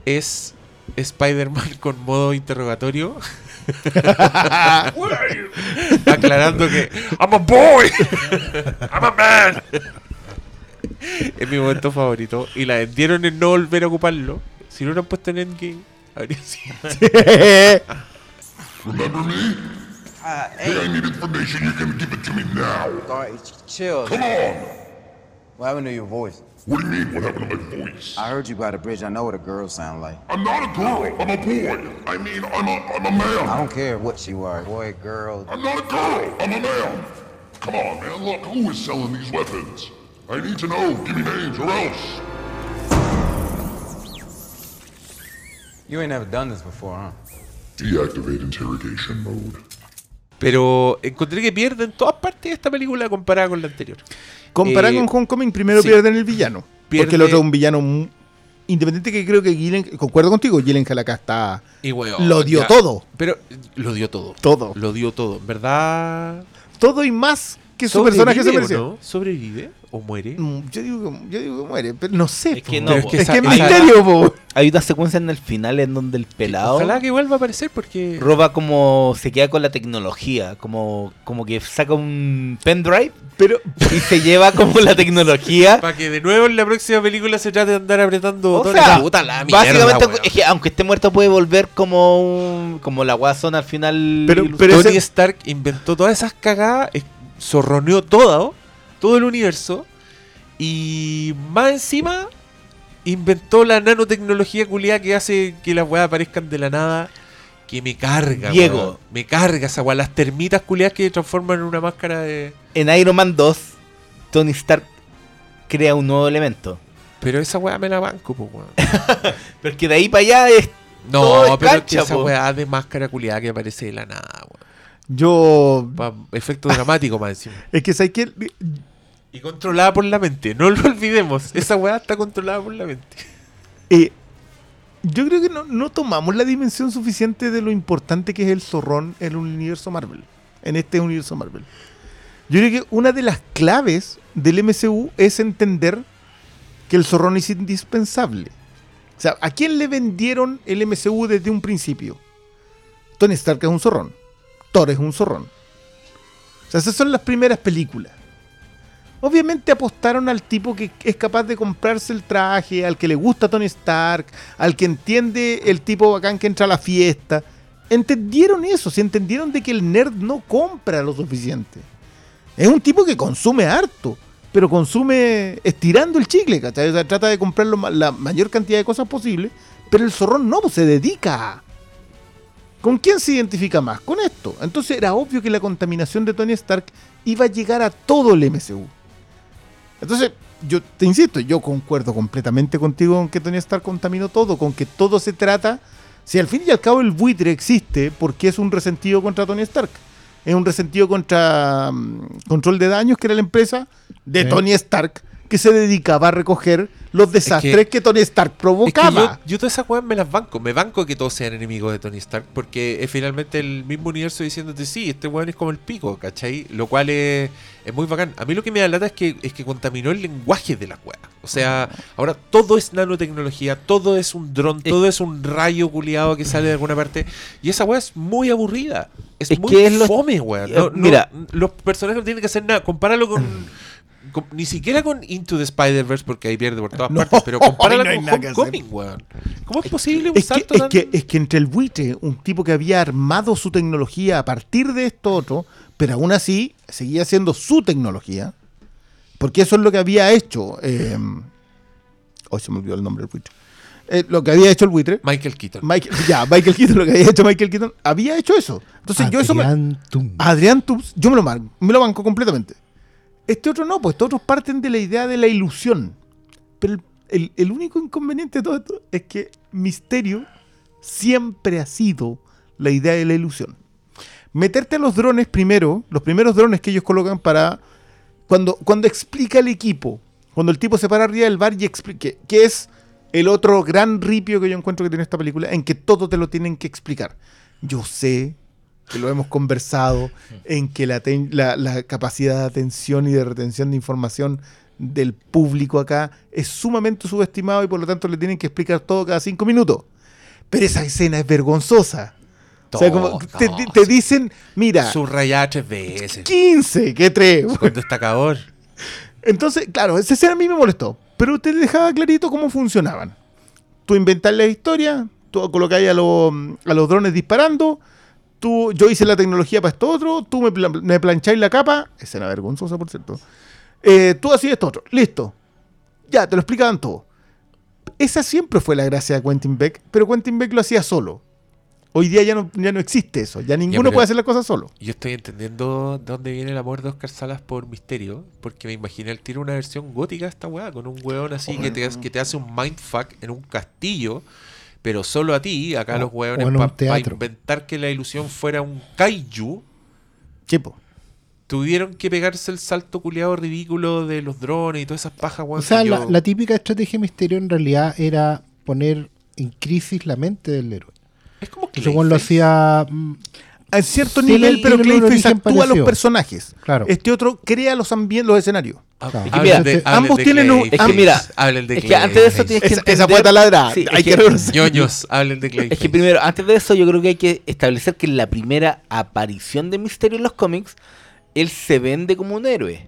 es Spider-Man con modo interrogatorio. *laughs* Aclarando que I'm a boy, I'm a man. Es mi momento favorito. Y la vendieron en no volver a ocuparlo. Si no lo han puesto en Endgame, habría sido. *laughs* Remember me? Ah, hey, I need information. You can give it to me now. Alright, chill. Come on. What happened to your voice? What do you mean? What happened to my voice? I heard you by the bridge. I know what a girl sound like. I'm not a girl. I'm a boy. I mean, I'm a, I'm a I man. I don't care what you are, boy, girl. I'm not a girl. I'm a man. Come on, man. Look, who is selling these weapons? I need to know. Give me names or else. You ain't never done this before, huh? Deactivate interrogation mode. Pero encontré que pierde en todas partes esta película comparada con la anterior. Comparado Eh, con Homecoming, primero sí. pierden el villano. Pierde- Porque el otro es un villano mu- independiente que creo que Gillen, concuerdo contigo, Gyllenhaal acá está... Y weón, Lo dio ya. todo. Pero lo dio todo. Todo. Lo dio todo. Verdad. Todo y más que su personaje se ¿Sobrevive o merecía. no? ¿Sobrevive o muere? Mm, Yo digo, que- yo digo que muere, pero no sé. Es que no, es que es esa- que misterio, po. Hay una secuencia en el final en donde el pelado Ojalá que vuelva a aparecer porque. roba como se queda con la tecnología, como, como que saca un pendrive Pero y se lleva como la *laughs* tecnología. Para que de nuevo en la próxima película se trate de andar apretando O botones. sea, Puta la básicamente es que aunque esté muerto puede volver como un, como la Watson al final. Pero- pero Tony ese- Stark inventó todas esas cagadas, zorroneó todo, todo el universo. Y más encima, inventó la nanotecnología culiada que hace que las weas aparezcan de la nada. Que me carga, Diego. weón. Me carga esa wea. Las termitas culiadas que transforman en una máscara de. en Iron Man 2 Tony Stark crea un nuevo elemento. Pero esa weá me la banco, pues, weón. *laughs* Pero es que de ahí para allá es No, pero es cancha, que esa po. weá de máscara culiada que aparece de la nada, weón. Yo. Pa- efecto dramático más encima. *laughs* Es que sabes que. Y controlada por la mente, no lo olvidemos. Esa weá está controlada por la mente. eh, yo creo que no, no tomamos la dimensión suficiente de lo importante que es el zorrón en el universo Marvel. En este universo Marvel. Yo creo que una de las claves del MCU es entender que el zorrón es indispensable. O sea, ¿a quién le vendieron el MCU desde un principio? Tony Stark es un zorrón. Thor es un zorrón. O sea, esas son las primeras películas. Obviamente apostaron al tipo que es capaz de comprarse el traje, al que le gusta Tony Stark, al que entiende el tipo bacán que entra a la fiesta. Entendieron eso, se entendieron de que el nerd no compra lo suficiente. Es un tipo que consume harto, pero consume estirando el chicle, ¿cachai? O sea, trata de comprar la mayor cantidad de cosas posible, pero el zorrón no, pues, se dedica a... ¿Con quién se identifica más? Con esto. Entonces era obvio que la contaminación de Tony Stark iba a llegar a todo el MCU. Entonces, yo te insisto, yo concuerdo completamente contigo con que Tony Stark contaminó todo, con que todo se trata. Si al fin y al cabo el buitre existe porque es un resentido contra Tony Stark. Es un resentido contra mm, Control de Daños, que era la empresa de Sí. Tony Stark, que se dedicaba a recoger los desastres que, Tony Stark Es que provocaba. yo, yo todas esas weas me las banco. Me banco que todos sean enemigos de Tony Stark. Porque es finalmente el mismo universo diciéndote, sí, este weón es como el pico, ¿cachai? Lo cual es, es muy bacán. A mí lo que me da lata es que, es que contaminó el lenguaje de las weas. O sea, ahora todo es nanotecnología, todo es un dron, todo es un rayo culiado que sale de alguna parte. Y esa wea es muy aburrida. Es, Es muy que es lo- fome, weón. Eh, no- mira. los personajes no tienen que hacer nada. Compáralo con. *clears throat* con- ni siquiera con Into the Spider-Verse, porque ahí pierde por todas No, partes, pero compárala *laughs* no con. Homecoming, weón. ¿Cómo es posible un Es que, salto es, tan- que, es que entre el buitre, un tipo que había armado su tecnología a partir de esto otro, pero aún así seguía siendo su tecnología, porque eso es lo que había hecho. Eh, hoy se me olvidó el nombre del buitre. Eh, lo que había hecho el buitre. Michael Keaton. Michael, ya, Michael Keaton, lo que había hecho Michael Keaton, había hecho eso. Entonces yo eso me, Adrián Tum. Adrián Tubbs, yo me lo, me lo banco completamente. Este otro no, pues estos otros parten de la idea de la ilusión. Pero el, único inconveniente de todo esto es que Misterio siempre ha sido la idea de la ilusión. Meterte a los drones primero, los primeros drones que ellos colocan para. Cuando, cuando explica el equipo, cuando el tipo se para arriba del bar y explica. Que es el otro gran ripio que yo encuentro que tiene esta película, en que todo te lo tienen que explicar. Yo sé que lo hemos conversado, en que la, la- la capacidad de atención y de retención de información del público acá es sumamente subestimado y por lo tanto le tienen que explicar todo cada cinco minutos. Pero esa escena es vergonzosa. o sea, como te, dicen, mira, Subrayada tres veces. 15, que 3. Con destacador. Entonces, claro, esa escena a mí me molestó. Pero te dejaba clarito cómo funcionaban. Tú inventas la historia, tú colocáis a, los- a los drones disparando, tú, yo hice la tecnología para esto otro, tú me, plan- me plancháis la capa, escena vergonzosa por cierto. Eh, tú hacías esto otro, listo. Ya, te lo explicaban todo. Esa siempre fue la gracia de Quentin Beck, pero Quentin Beck lo hacía solo. Hoy día ya no, ya no existe eso, ya ninguno puede hacer las cosas solo. Yo estoy entendiendo de dónde viene el amor de Oscar Salas por Misterio, porque me imaginé el tiro una versión gótica de esta weá, con un weón así que te, que te hace un mindfuck en un castillo, pero solo a ti, acá O- los un para inventar que la ilusión fuera un kaiju, tuvieron que pegarse el salto culiado ridículo de los drones y todas esas pajas, weón. O sea, la, yo- la típica estrategia misterio en realidad era poner en crisis la mente del héroe. es como que weón lo hacía. A cierto Tiene- nivel, pero Clayface actúa a los parecido. personajes. Claro. Este otro crea los ambientes, los escenarios. Ah, Claro. Es que mira, de- ambos de tienen un-. Es que mira, hablen de es que antes de eso tienes que Esa, esa entender- fue taladrada. Sí, Hay que que- ñoños, hablen de Clayface. Es que primero, antes de eso, yo creo que hay que establecer que en la primera aparición de Misterio en los cómics, él se vende como un héroe.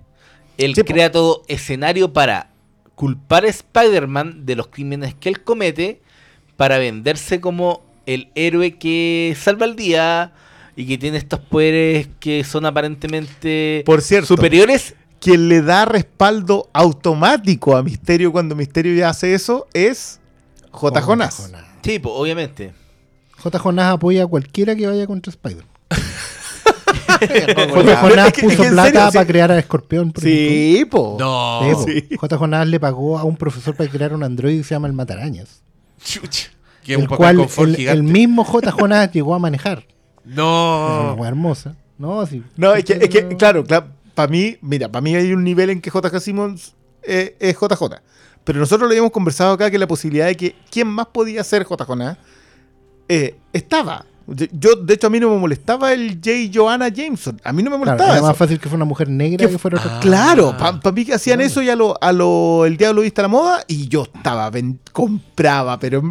Él Sí, crea todo escenario para culpar a Spider-Man de los crímenes que él comete, para venderse como el héroe que salva el día y que tiene estos poderes que son aparentemente Por cierto, superiores. quien le da respaldo automático a Misterio cuando Misterio ya hace eso es J. Jonas. Sí, pues, obviamente. J. Jonás apoya a cualquiera que vaya contra Spider. *laughs* J. Jonás puso plata para crear a Escorpión. Sí, po. No. Sí, po. Sí. J. Jonás le pagó a un profesor para crear un androide que se llama el Matarañas. Chucha. Que es un el cual confort el, el mismo J. Jonás llegó a manejar. Es una No. hueá hermosa. No, sí. No, es que, es que, claro, para mí, mira, para mí hay un nivel en que J.K. Simmons eh, es JJ. Pero nosotros le habíamos conversado acá que la posibilidad de que quién más podía ser J. Jonas eh, estaba. Yo- de hecho, a mí no me molestaba el J. Joanna Jameson. A mí no me Claro, molestaba. era eso. más fácil que fuera una mujer negra Que que, fuera otra. Ah. Claro, para mí que hacían eso y a lo, a lo el diablo viste la moda y yo estaba, ven- compraba, pero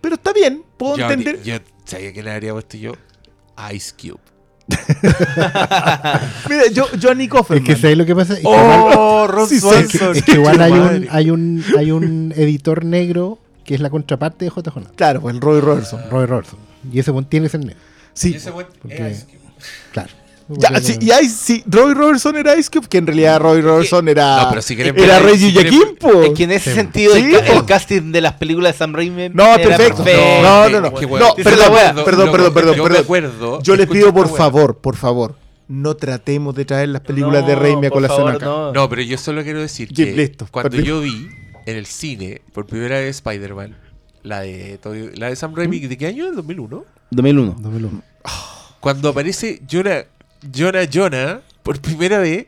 pero está bien, puedo Yo, entender. yo sabía que le habría puesto yo Ice Cube. *laughs* Mira, yo, Johnny Es Kaufman. que ¿sabes lo que pasa? Es que igual, ¡Oh, Ron Sí, es que igual hay, un, hay, un, hay un editor negro que es la contraparte de J. Jonás. Claro, pues el Roy Robertson. Roy Robertson. Y ese buen tiene que ser negro. Sí. Y ese buen Porque- es Ice Cube. Claro. Ya, sí, y ahí sí, Roy Robertson era Ice Cube, que en realidad Roy Robertson era. No, pero si quieren era ver- Reggie Jaquim, po. Es que en ese Sí. sentido Sí, el, casting de las películas de Sam Raimi No, era perfecto. perfecto. No, no, no. No, perdón, perdón, perdón, perdón, perdón, yo perdón. acuerdo, Yo les pido por favor, por favor, no tratemos de traer las películas de Raimi a colación acá. no. No, pero yo solo quiero decir que listo, cuando yo vi en el cine por primera vez Spider-Man, la de, la de Sam Raimi, ¿de qué año? ¿El 2001? 2001. 2001. Cuando aparece Jonah, Jonah Jonah por primera vez,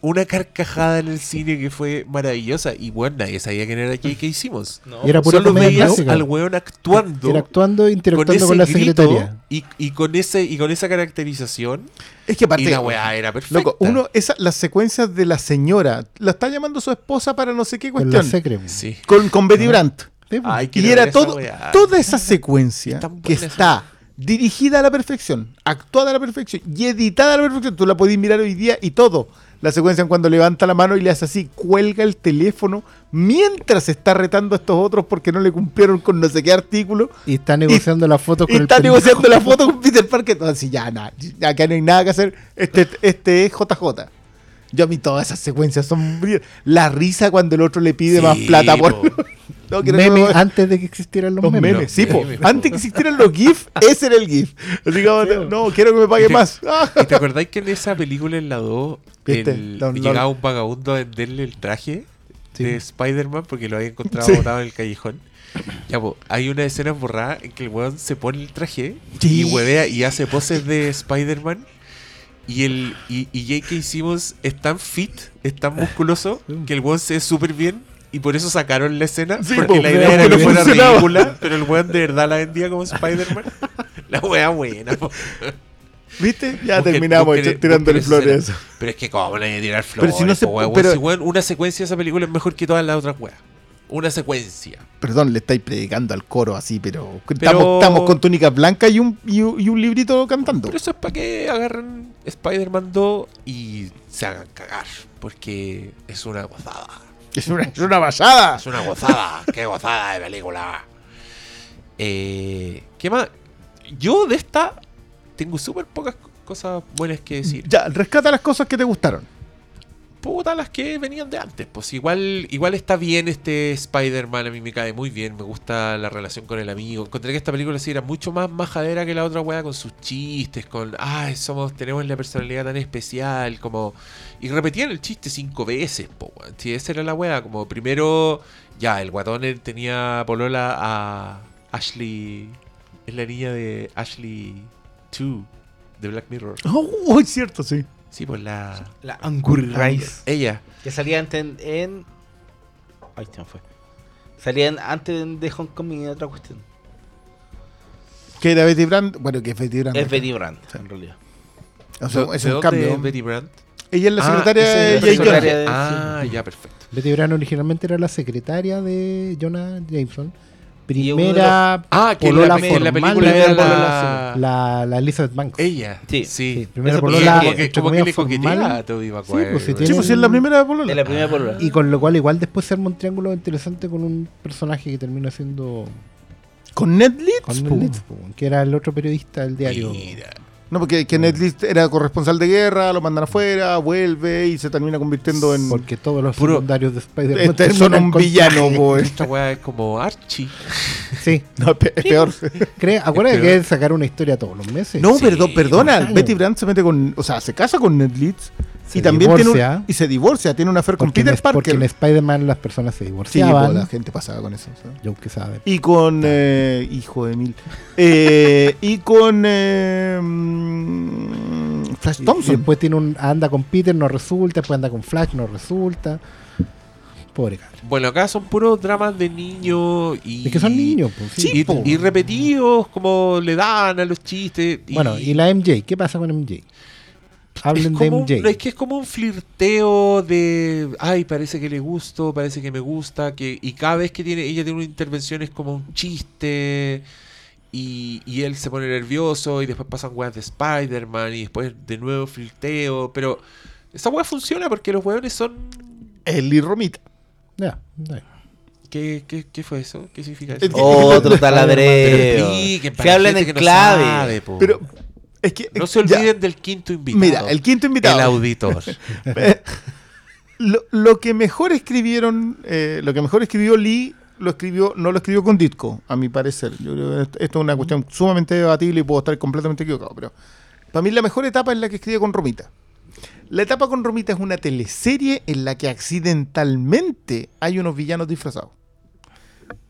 una carcajada en el cine que fue maravillosa. Y bueno, nadie sabía quién era J.K. Simmons. Y era pura Solo veías clásica. al weón actuando. Era actuando e interactuando con, la secretaria. Y, y con ese y con esa caracterización Es que aparte, y la weá era perfecta. loco, uno, esa, las secuencias de la señora, la está llamando su esposa para no sé qué Con la cuestión. secre. sí. Con, con Betty Brandt. Pues. Ay, Y era todo, toda esa secuencia que está dirigida a la perfección, actuada a la perfección y editada a la perfección. Tú la podés mirar hoy día y todo. La secuencia en cuando levanta la mano y le hace así, cuelga el teléfono mientras está retando a estos otros porque no le cumplieron con no sé qué artículo. Y está negociando las fotos Y con el está pendejo. negociando la foto con Peter Parker. Entonces, ya, nada, acá no hay nada que hacer. Este, este es JJ. Yo a mí todas esas secuencias son... La risa cuando el otro le pide Sí, más plata por... po. *laughs* No, que no- Meme antes de que existieran los, los memes. memes, sí, po. memes. Antes que existieran los GIF, *laughs* ese era el GIF. No, quiero que me pague más. ¿Y *laughs* te acordáis que en esa película en la 2 ¿Viste? el- Los- llegaba un vagabundo a venderle el traje? Sí. de Spider-Man porque lo había encontrado Sí. botado en el callejón. Ya, po, hay una escena borrada en que el weón se pone el traje Sí. y huevea y hace poses de Spider-Man. Y el y, y J.K. Simmons es tan fit, es tan musculoso *laughs* que el weón se ve súper bien. Y por eso sacaron la escena. Sí, porque po, la idea *laughs* era que fuera funcionaba. ridícula. Pero el weón de verdad la vendía como Spider-Man. *laughs* La wea buena. po. ¿Viste? Ya Busquen- terminamos busquen- tirándole busquen flores. escena. Pero es que cómo le voy a tirar flores. Pero si no se- po, weón. pero- Si, weón, una secuencia de esa película es mejor que todas las otras weas. Una secuencia. Perdón, le estáis predicando al coro así, pero, Pero- Estamos, estamos con túnica blanca y un, y, y un librito cantando. Pero eso es para que agarren Spider-Man 2 y se hagan cagar. Porque es una gozada. Es una, es una basada. Es una gozada. Qué gozada de película. Eh, ¿Qué más? Yo de esta tengo súper pocas co- cosas buenas que decir. Ya, rescata las cosas que te gustaron. Puta, las que venían de antes. Pues igual, igual está bien este Spider-Man. A mí me cae muy bien. Me gusta la relación con el amigo. Encontré que esta película sí era mucho más majadera que la otra weá con sus chistes. Con, ay, somos, tenemos la personalidad tan especial. Como, y repetían el chiste cinco veces, po. Sí, esa era la weá. Como primero, ya, el guatón él tenía polola a Ashley. Es la niña de Ashley 2 de Black Mirror. Oh, es cierto, sí. Sí, pues la. La Angry Rice. Ella. Que salía antes en. en... Ay, se me fue. Salían antes de Homecoming en otra cuestión. Que era Betty Brand. Bueno, que es Betty Brand. Es Betty Brand, en realidad. O sea, ¿De- es de un cambio. es Betty Brandt? Ella es la Ah, secretaria de es la Jay secretaria de- Ah, ya, perfecto. Betty Brant originalmente era la secretaria de Jonah Jameson. Primera Ah, que en polola la, en la película de era la la... Elizabeth Banks. Ella. Sí. Sí. Sí, primera polola, que, como que, como que le coquetea a Maguire. Sí, pues, si. Sí, pues es la primera polola. La primera polola. Y con lo cual igual después se arma un triángulo interesante con un personaje que termina siendo Con Netflix. con po. Netflix, po, que era el otro periodista del diario. Mira. No, porque que Netflix era corresponsal de guerra, lo mandan afuera, vuelve y se termina convirtiendo en. Porque todos los Puro- secundarios de Spider-Man Este son un villano, po. Esta weá es como Archie. Sí. *laughs* No, es peor. Cree, acuérdate peor. que es sacar una historia todos los meses. No, Sí, perdón, perdona. Betty Brand se mete con. O sea, se casa con Netflix Se y también tiene. divorcia. un- y se divorcia, tiene una affair con en, Peter es- porque Parker. en Spider-Man las personas se Sí, divorciaban. po, la gente pasaba con eso. ¿sabes? Yo que sabe. Y con. eh, hijo de mil. Eh, y con. eh, mm, Flash Y- Y, Thompson. después tiene un, anda con Peter, no resulta. Después anda con Flash, no resulta. Pobre cara. Bueno, acá son puros dramas de niños y... Es que son niños, pues. sí. Y, po. y repetidos, como le dan a los chistes. Y, Bueno, y la MJ, ¿qué pasa con MJ? Es Hablen de como un- MJ. es que es como un flirteo de ay parece que le gusto parece que me gusta que y cada vez que tiene ella tiene una intervención es como un chiste y, y él se pone nervioso y después pasan weas de Spider-Man y después de nuevo flirteo pero esa wea funciona porque los weones son El y Romita. Ya. ¿qué, qué, qué fue eso? ¿qué significa eso? Es *laughs* que- Otro taladreo. hablan gente en que no clave. Pero. Es que. no se ya, olviden del quinto invitado Mira, el quinto invitado. el auditor *laughs* Lo, lo que mejor escribieron, eh, lo que mejor escribió Lee, lo escribió, no lo escribió con Ditko, a mi parecer. Yo creo que esto esto es una cuestión sumamente debatible y puedo estar completamente equivocado, pero para mí la mejor etapa es la que escribe con Romita. La etapa con Romita es una teleserie en la que accidentalmente hay unos villanos disfrazados.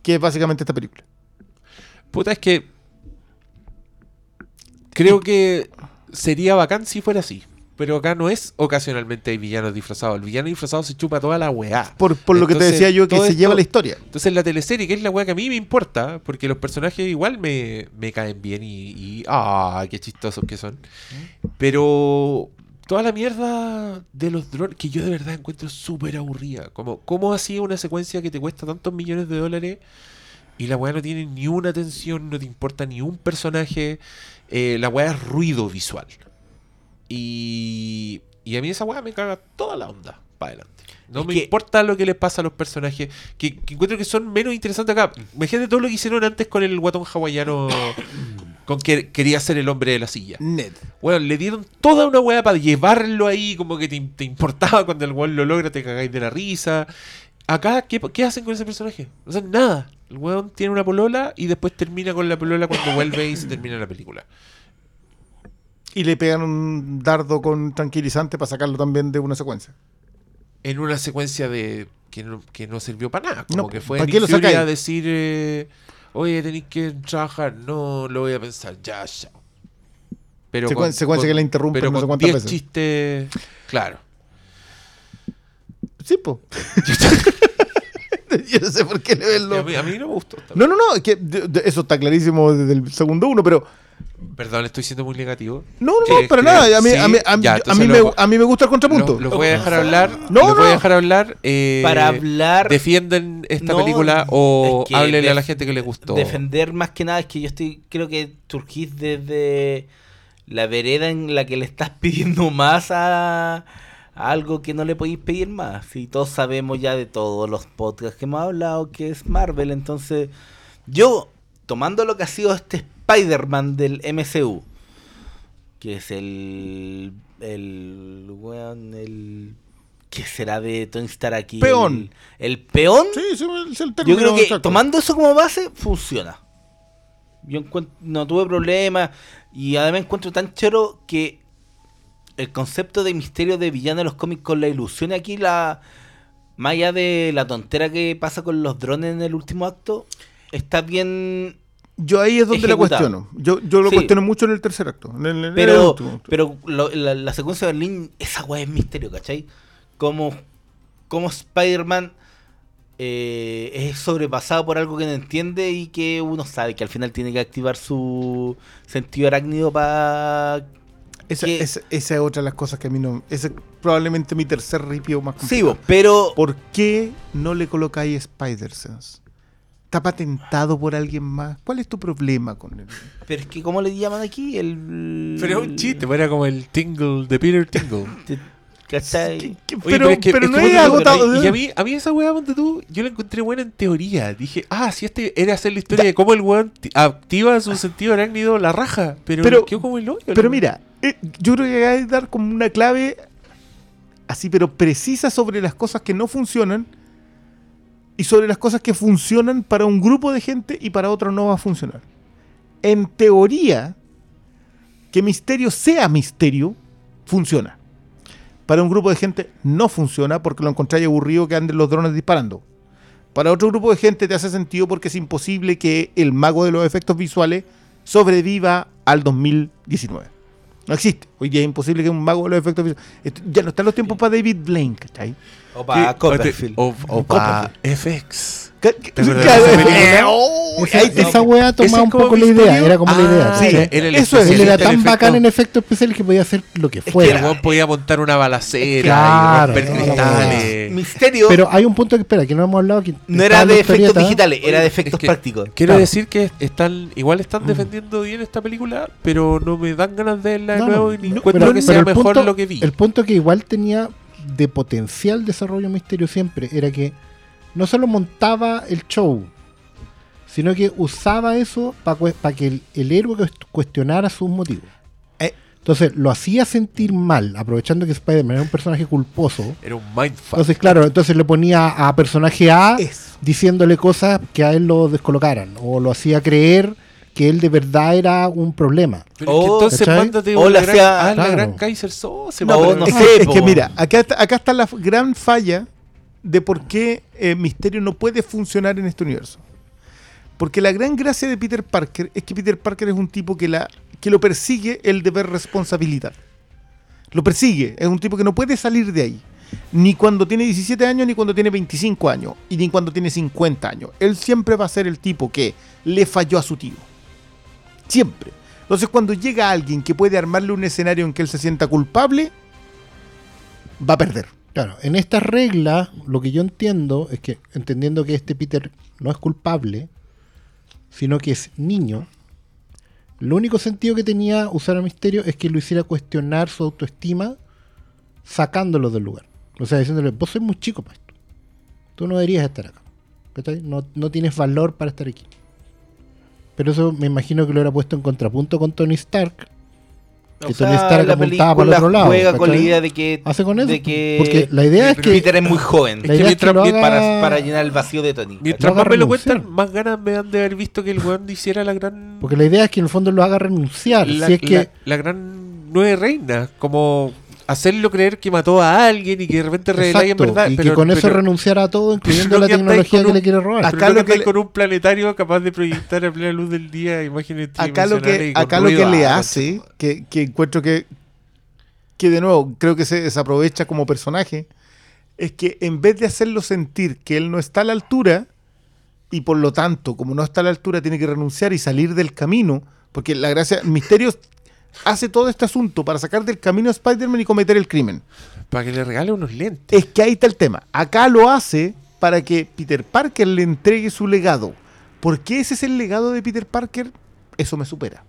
Que es básicamente esta película. Puta, es que. Creo que sería bacán si fuera así. Pero acá no es ocasionalmente hay villanos disfrazados. El villano disfrazado se chupa toda la weá. Por, por lo que te decía yo, que se esto- lleva la historia. Entonces la teleserie, que es la weá que a mí me importa, porque los personajes igual me, me caen bien y. ¡Ah! ¡Qué chistosos que son! Pero. Toda la mierda de los drones, que yo de verdad encuentro súper aburrida. Como, ¿Cómo así una secuencia que te cuesta tantos millones de dólares y la weá no tiene ni una atención, no te importa ni un personaje? eh, la weá es ruido visual. Y, y a mí esa weá me caga toda la onda para adelante. No Es me que- importa lo que les pasa a los personajes, que, que encuentro que son menos interesantes acá. Imagínate todo lo que hicieron antes con el guatón hawaiano, *coughs* con que quería ser el hombre de la silla. Ned. Bueno, le dieron toda una weá para llevarlo ahí, como que te, te importaba cuando el weón lo logra, te cagáis de la risa. Acá, ¿qué, qué hacen con ese personaje? No hacen nada. El weón tiene una polola y después termina con la polola cuando vuelve y se termina la película. Y le pegan un dardo con tranquilizante para sacarlo también de una secuencia. En una secuencia de que no, que no sirvió para nada. Como No, que fue ¿para qué lo a decir, eh, oye, tenéis que trabajar. No, lo voy a pensar, ya, ya. Pero Secuen- secuencia que la interrumpen pero no sé cuántas 10 veces. chistes, claro. Sí, po. *laughs* *laughs* Yo no sé por qué le ven Y los- A mí, a mí no me gustó. No, no, no, es que de- de- eso está clarísimo desde el segundo uno, pero Perdón, estoy siendo muy negativo. no, no, no, para nada. A mí, sí, a mí, a mí, ya, a entonces mí lo- me, a mí me gusta el contrapunto. Los, los voy a dejar hablar. No, los voy a no. dejar hablar. eh, Para hablar- ¿Defienden esta No, película o es que háblenle a la gente que le gustó? Defender más que nada es que yo estoy, creo que surgís desde la vereda en la que le estás *laughs* pidiendo más a algo que no le podéis pedir más. Y todos sabemos ya de todos los podcasts que hemos hablado que es Marvel. Entonces, yo, tomando lo que ha sido este Spider-Man del MCU, que es el. El. Weón, el. ¿Qué será de Tony Stark aquí? Peón. El, el peón. Sí, es el Yo término creo que exacto. tomando eso como base, funciona. Yo no tuve problema. Y además encuentro tan choro que el concepto de misterio de villano de los cómics con la ilusión aquí, la más allá de la tontera que pasa con los drones en el último acto, está bien. Yo ahí es donde la ejecutado. cuestiono. Yo, yo lo Sí. cuestiono mucho en el tercer acto. en el- en el Pero, último. pero lo- la, la secuencia de Berlín, esa weá es misterio, ¿cachai? Como, como Spider-Man eh, es sobrepasado por algo que no entiende y que uno sabe que al final tiene que activar su sentido arácnido para... esa, que- esa, esa es otra de las cosas que a mí no. Ese es probablemente mi tercer ripio más Sí, complicado. bo, pero... ¿Por qué no le colocáis Spider-Sense? ¿Está patentado por alguien más? ¿Cuál es tu problema con él? Pero es que, ¿cómo le llaman aquí? El... Pero es un chiste, pues era como el tingle de Peter Tingle. *laughs* ¿Cachai? ¿Qué- qué- Oye, pero es que- pero es no es agotado. Y a mí, a mí esa weá, ponte tú, yo la encontré buena en teoría. Dije, ah, si este era hacer la historia de cómo el weón ti- activa su sentido arácnido la raja. Pero, Pero- quedó como el hoyo. Pero mira, eh, yo creo que hay que dar como una clave así, pero precisa sobre las cosas que no funcionan y sobre las cosas que funcionan para un grupo de gente y para otro no va a funcionar. En teoría, que misterio sea misterio, funciona. Para un grupo de gente no funciona porque lo encontráis aburrido que anden los drones disparando. Para otro grupo de gente te hace sentido porque es imposible que el mago de los efectos visuales sobreviva al 2019. No existe. Hoy día es imposible que un mago de los efectos visuales. Esto- ya no están los tiempos para David Blaine, ¿cachai? O para Copperfield. O, o para FX. ¿Qué- ¿Te acuerdas de Claro, esa wea tomaba un poco la idea, era como la idea. Ah, el eso es. Él era tan bacán en efectos. especiales que podía hacer lo que El fuera. weón podía montar una balacera romper cristales. Misterio Pero hay un punto que espera, que no hemos hablado. No era de efectos digitales, era de efectos prácticos. Quiero decir que están igual están defendiendo bien esta película, pero no me dan ganas de verla de nuevo y ni encuentro que sea el mejor lo que vi. El punto que igual tenía de potencial desarrollo misterio siempre era que no solo montaba el show, sino que usaba eso para que el, el héroe cuest- cuestionara sus motivos. Eh. Entonces lo hacía sentir mal, aprovechando que Spider-Man era un personaje culposo. Era un mindfuck. Entonces, claro, entonces le ponía a personaje A Eso. diciéndole cosas que a él lo descolocaran, o lo hacía creer que él de verdad era un problema. Pero es que Oh, entonces ¿cachai? mándate O la gran, hacía- ah, la gran Kaiser. No, no es, que, es que mira, acá está, acá está la gran falla de por qué eh, Misterio no puede funcionar en este universo. Porque la gran gracia de Peter Parker es que Peter Parker es un tipo que, la, que lo persigue el deber responsabilidad. Lo persigue, es un tipo que no puede salir de ahí. Ni cuando tiene 17 años, ni cuando tiene 25 años, y ni cuando tiene 50 años. Él siempre va a ser el tipo que le falló a su tío. Siempre. Entonces cuando llega alguien que puede armarle un escenario en que él se sienta culpable, va a perder. Claro, en esta regla lo que yo entiendo es que, entendiendo que este Peter no es culpable, sino que es niño, lo único sentido que tenía usar a Misterio es que lo hiciera cuestionar su autoestima sacándolo del lugar. O sea, diciéndole, vos sois muy chico para. Tú no deberías estar acá. No, no tienes valor para estar aquí. Pero eso me imagino que lo hubiera puesto en contrapunto con Tony Stark. Que O Tony sea, Stark la apuntaba para el otro lado. juega con la idea de que, Hace con eso. de que Porque la idea es que Peter es muy joven la idea es que mientras- haga- para, para llenar el vacío de Tony. Mientras más me lo cuentan, más ganas me dan de haber visto que el weón hiciera la gran. Porque la idea es que en el fondo lo haga renunciar. la, si es que. la- la gran nueve reina. Como hacerlo creer que mató a alguien y que de repente reveláis en verdad. y pero, que con eso pero- renunciara a todo, incluyendo *laughs* la tecnología que un- le quiere robar. Acá lo que que le- con un planetario capaz de proyectar a plena luz del día imágenes acá lo que, acá lo que le Ah, hace, que, que encuentro que, que de nuevo creo que se desaprovecha como personaje, es que en vez de hacerlo sentir que él no está a la altura, y por lo tanto, como no está a la altura, tiene que renunciar y salir del camino, porque la gracia, Misterios hace todo este asunto para sacar del camino a Spider-Man y cometer el crimen. Para que le regale unos lentes. Es que ahí está el tema. Acá lo hace para que Peter Parker le entregue su legado. ¿Por qué ese es el legado de Peter Parker? Eso me supera.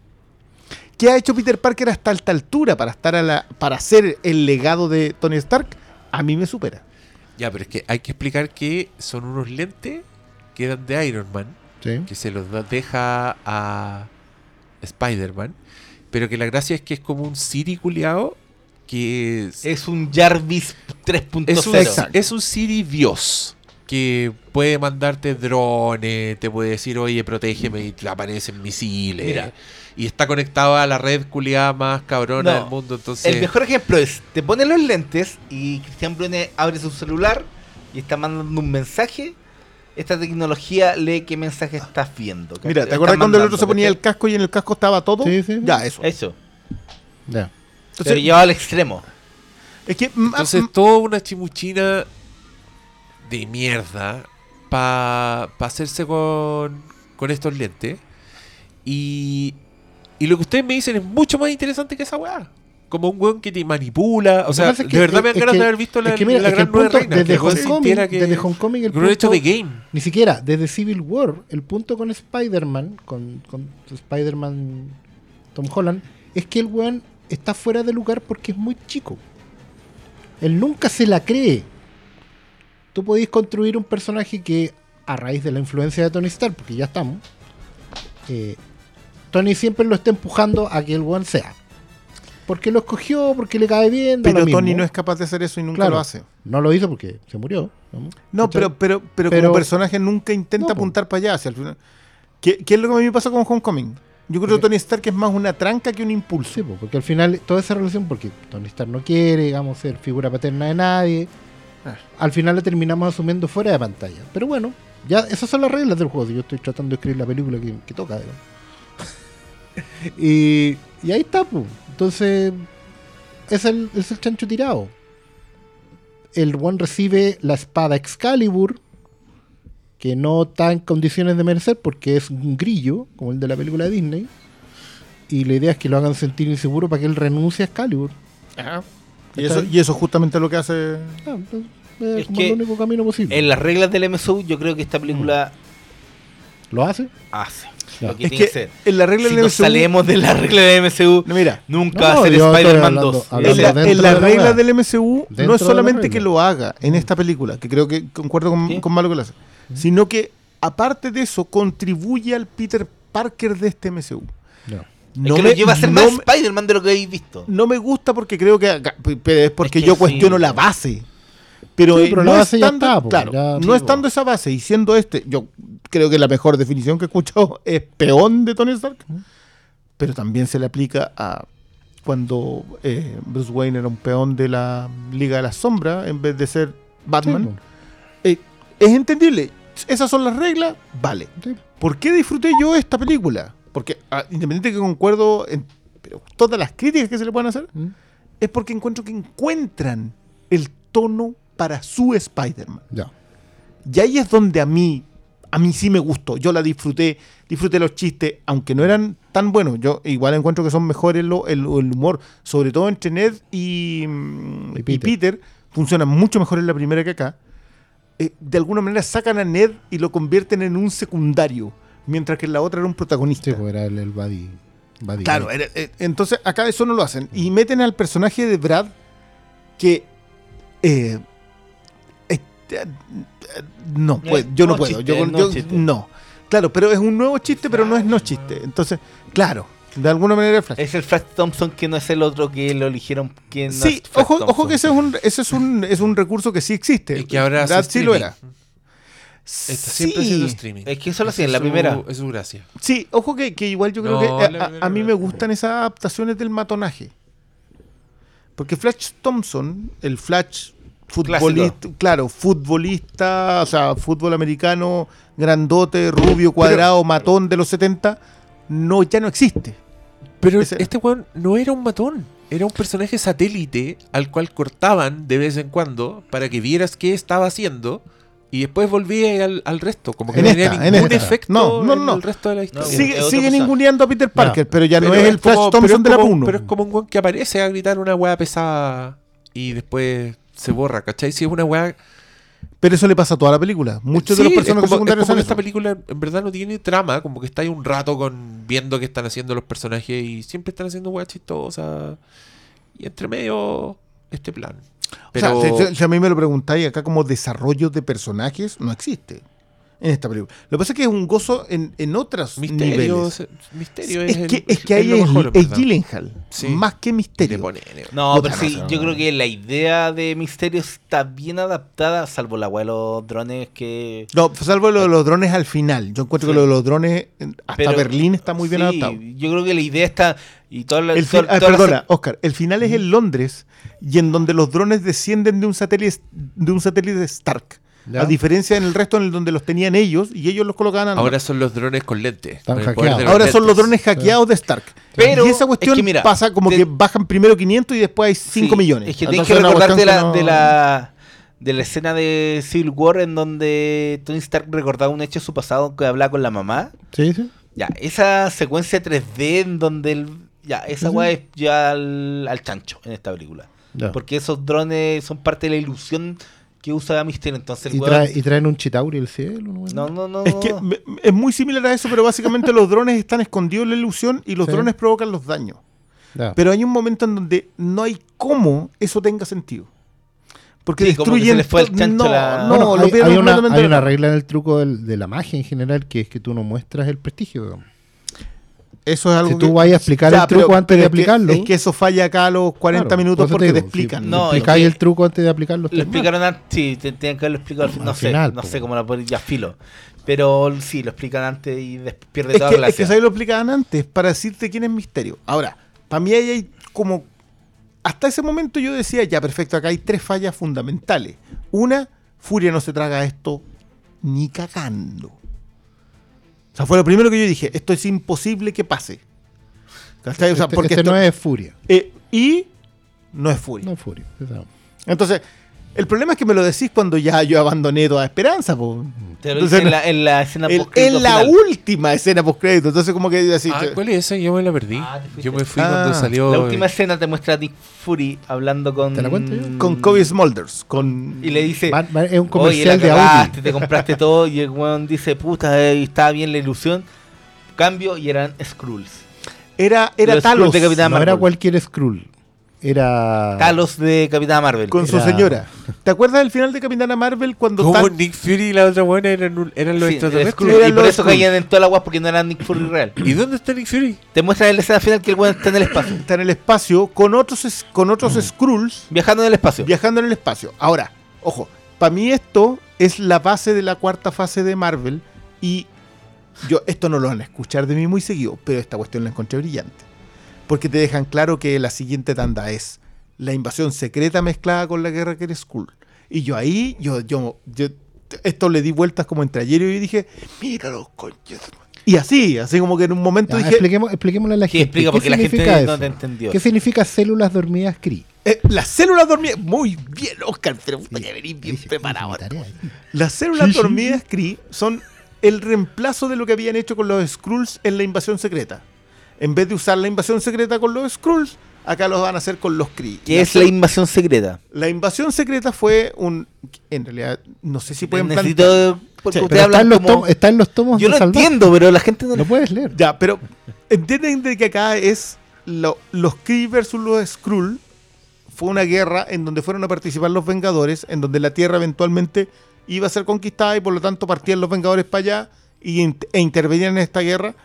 ¿Qué ha hecho Peter Parker hasta esta altura para estar a la, para ser el legado de Tony Stark? A mí me supera. Ya, pero es que hay que explicar que son unos lentes que eran de Iron Man, Sí. que se los da- deja a Spider-Man, pero que la gracia es que es como un Siri culiao que es, Es un Jarvis 3.0. es un, es un Siri Dios que puede mandarte drones, te puede decir, oye, protégeme y te aparecen misiles. Mira. Y está conectado a la red culiada más cabrona No, del mundo. Entonces, El mejor ejemplo es, te pones los lentes y Cristian Brune abre su celular y está mandando un mensaje. Esta tecnología lee qué mensaje estás viendo. Mira, ¿te acuerdas cuando el otro se ponía el casco y en el casco estaba todo? Sí, sí. Ya, eso. Eso. Ya. Pero Entonces, llevado al extremo. es que mm, Entonces, mm, toda una chimuchina de mierda para hacerse con, con estos lentes. Y, y lo que ustedes me dicen es mucho más interesante que esa weá. Como un weón que te manipula. O sea, de verdad me dan ganas de haber visto la, es que mira, la es que gran el punto, reina. desde que el sintiera que- desde Homecoming el que lo han hecho punto- de game. Ni siquiera, desde Civil War, el punto con Spider-Man, con, con Spider-Man Tom Holland, es que el weón está fuera de lugar porque es muy chico. Él nunca se la cree. Tú podéis construir un personaje que, a raíz de la influencia de Tony Stark, porque ya estamos, eh, Tony siempre lo está empujando a que el weón sea. Porque lo escogió, porque le cae bien. pero lo mismo. Tony no es capaz de hacer eso y nunca Claro, lo hace. No lo hizo porque se murió. ¿no? Pero, pero, pero, Pero- como personaje nunca intenta No, apuntar para allá. hacia el final. ¿Qué, qué es lo que a mí me pasa con Homecoming? Yo creo que Tony Stark es más una tranca que un impulso. Sí, po, porque al final toda esa relación, porque Tony Stark no quiere, digamos, ser figura paterna de nadie, Ah. al final la terminamos asumiendo fuera de pantalla. Pero bueno, ya esas son las reglas del juego. si Yo estoy tratando de escribir la película que, que toca, digamos. *laughs* y, y ahí está, pues. Entonces, es el, es el chancho tirado. El One recibe la espada Excalibur, que no está en condiciones de merecer porque es un grillo, como el de la película de Disney. Y la idea es que lo hagan sentir inseguro para que él renuncie a Excalibur. Y eso, y eso es justamente lo que hace. Ah, pues, es Es como que el único camino posible. En las reglas del MSU, yo creo que esta película ¿Lo hace? hace Ya. lo que Es tiene que, ser. en la regla Si del nos MCU salimos de la regla del No, mira, nunca No, va a ser Spider-Man hablando- 2. hablando en la, dentro en la de la regla del MCU no es solamente que lo haga en esta película, que creo que concuerdo con, ¿Sí? con Malo que lo hace, sino que aparte de eso contribuye al Peter Parker de este MCU. No. es que lo lleva a ser no más me- Spider-Man de lo que habéis visto. no me gusta porque creo que pero es porque Es que yo sí. cuestiono la base. Pero, Sí, eh, pero no estando, está, po, claro, ya- no sí, po. estando esa base y siendo este, yo creo que la mejor definición que he escuchado *laughs* es peón de Tony Stark, pero también se le aplica a cuando eh, Bruce Wayne era un peón de la Liga de la Sombra en vez de ser Batman. Sí. Eh, es entendible. Esas son las reglas, vale. Sí. ¿Por qué disfruté yo esta película? Porque, ah, independiente que concuerdo en pero todas las críticas que se le pueden hacer, ¿Mm? es porque encuentro que encuentran el tono para su Spider-Man. Ya. Y ahí es donde a mí, a mí sí me gustó. Yo la disfruté, disfruté los chistes, aunque no eran tan buenos. Yo igual encuentro que son mejores el, el humor, sobre todo entre Ned y, mm, Y y Peter. Peter. Funciona mucho mejor en la primera que acá. Eh, de alguna manera sacan a Ned y lo convierten en un secundario, mientras que en la otra era un protagonista. Sí, pues era el, el buddy. buddy Claro, era- eh, entonces acá eso no lo hacen. Y meten al personaje de Brad que... eh, no, No puedo, es- yo no, no puedo. chiste, yo, no yo- chiste. no. Claro, pero es un nuevo chiste, pero no es no chiste. Entonces, claro, de alguna manera es Flash. Es el Flash Thompson que no es el otro que lo eligieron. Que no sí, es ojo, ojo que ese es un, ese es un, es un recurso que sí existe. Y que ahora sí lo streaming. era. Está siempre Sí. haciendo streaming. Es que eso lo hacía en la primera. Es su gracia. Sí, ojo que, que igual yo creo No, que a- la a, a mí me gustan esas adaptaciones del matonaje. Porque Flash Thompson, el Flash futbolista, claro, futbolista, o sea, fútbol americano, grandote, rubio, cuadrado, matón de los 70, no, ya no existe. Pero Ese- este weón no era un matón. Era un personaje satélite al cual cortaban de vez en cuando para que vieras qué estaba haciendo y después volvía al, al resto. Como que En no tenía esta, en ningún efecto No, no, en no. el resto de la historia. Sigue, sigue ninguneando a Peter Parker, pero ya no es el Flash como- Thompson de la 1. Pero es como un weón que aparece a gritar una weá pesada y después se borra, ¿cachai? Si es una weá. Pero eso le pasa a toda la película. Muchos Sí, de los es personajes como- secundarios es como son esta eso. película en verdad no tiene trama, como que está ahí un rato con viendo qué están haciendo los personajes y siempre están haciendo weas chistosas. Y entre medio, este plan. Pero O sea, si, si a mí me lo preguntáis, acá como desarrollo de personajes no existe en esta película. Lo que pasa es que es un gozo en, en otros misterio, niveles. se- misterio es, Es que, el- es que ahí lo es, mejor, en es. Gyllenhaal, Sí. más que misterio. pone- No, pero sí, yo creo que la idea de Misterio está bien adaptada, salvo la de los drones que... No, salvo lo de los drones al final. Yo encuentro Sí. que lo de los drones, hasta Pero- Berlín está muy bien Sí, adaptado. Yo creo que la idea está... Y toda la, El toda- ah, toda la perdona, Oscar, el final es en Londres y en donde los drones descienden de un satélite de un satélite Stark. Ya. A diferencia en el resto en el donde los tenían ellos y ellos los colocaban a Ahora son los drones con lentes. Están con hackeados. Ahora son los drones hackeados de Stark. Pero y esa cuestión es que mira, pasa como te- que bajan primero 500 y después hay 5 Sí, millones. Es que tienes que recordar de la, no- de la de la escena de Civil War en donde Tony Stark recordaba un hecho de su pasado que hablaba con la mamá. Sí, sí. Ya, esa secuencia 3D en donde el, ya, esa weá es ya al, al chancho en esta película. Ya. Porque esos drones son parte de la ilusión que usa Misterio. Entonces el Y, weón- trae- y traen un chitauri del cielo. ¿no? No, no, no. Es que no. es muy similar a eso, pero básicamente los drones están escondidos en la ilusión y los Sí. drones provocan los daños. Ya. Pero hay un momento en donde no hay cómo eso tenga sentido. Porque Sí, como que destruyen. se les fue al to- chancho no, la- no, Bueno, lo hay, una, hay una regla en el truco del- de la magia en general que es que tú no muestras el prestigio. digamos. Eso es algo Si tú que- vayas a explicar el truco antes de es que- aplicarlo. Es que eso falla acá a los 40 Claro, minutos porque te te, digo, explican. Si No, es explicáis que- el truco antes de aplicarlo. Lo explicaron antes, sí, te- tenían que haberlo explicado no Al sé, final, no po. sé cómo la ya filo. Pero sí, lo explican antes y pierde Es toda que, es gracia. que eso ahí lo explicaban antes para decirte quién es misterio. Ahora, para mí ahí hay como. Hasta ese momento yo decía, ya perfecto, acá hay tres fallas fundamentales. Una, Furia no se traga esto ni cagando. O sea, fue lo primero que yo dije, esto es imposible que pase. ¿Cachai? O sea, Este- porque este esto- no es furia. eh, y no es Furia. No es furia. Entonces, el problema es que me lo decís cuando ya yo abandoné toda esperanza. po. Te lo Entonces, en la, en la escena el- postcrédito en la final. última escena post crédito. Entonces, como que así. Ah, ¿cuál es esa? Yo me la perdí. Ah, yo me fui Ah, cuando salió. La última escena te muestra a Nick Fury hablando con. ¿Te la cuento yo? con Kobe Smulders. Con, Y le dice. Va- va- es un Oye, comercial la de cagaste, Audi. te compraste todo. Y el weón dice, puta, eh, estaba bien la ilusión. Cambio y eran Skrulls. era era Los Talos de Capitán No era Marvel. cualquier Skrull. Era. Talos de Capitán Marvel. con su Era- señora. ¿Te acuerdas del final de Capitana Marvel cuando ¿Cómo Tal- Nick Fury y la otra buena eran, eran los Sí, extraterrestres? Eran Y por eso caían en toda la guas porque no era Nick Fury real. ¿Y dónde está Nick Fury? Te muestran en la escena final que el weón está en el espacio. está en el espacio con otros es- con otros Skrulls Viajando en el espacio. viajando en el espacio? Ahora, ojo, para mí esto es la base de la cuarta fase de Marvel y yo esto no lo van a escuchar de mí muy seguido, pero esta cuestión la encontré brillante. Porque te dejan claro que la siguiente tanda es la invasión secreta mezclada con la guerra que eres Skrull. Y yo ahí, yo, yo, yo, esto le di vueltas como entre ayer y hoy y dije, mira los conches. Y así, así como que en un momento Ya, dije, expliquemos, expliquémosle a la Sí, gente. explica ¿qué porque la gente significa no eso? te entendió. ¿Qué significa células dormidas CRI? eh, las células dormidas, muy bien, Oscar, pero puta que venís bien Hice- preparado. Las células Sí, sí. dormidas Kree son el reemplazo de lo que habían hecho con los Skrulls en la invasión secreta. En vez de usar la invasión secreta con los Skrulls, acá los van a hacer con los Kree. ¿Qué es la invasión secreta? La invasión secreta fue un... En realidad, no sé si pueden plantear... Necesito. Porque Sí, ustedes Pero está en, los como- tomos, está en los tomos Yo de lo entiendo, pero la gente no Lo puedes leer. Ya, pero entienden de que acá es lo- los Kree versus los Skrull. Fue una guerra en donde fueron a participar los Vengadores, en donde la Tierra eventualmente iba a ser conquistada y por lo tanto partían los Vengadores para allá y, e intervenían en esta guerra.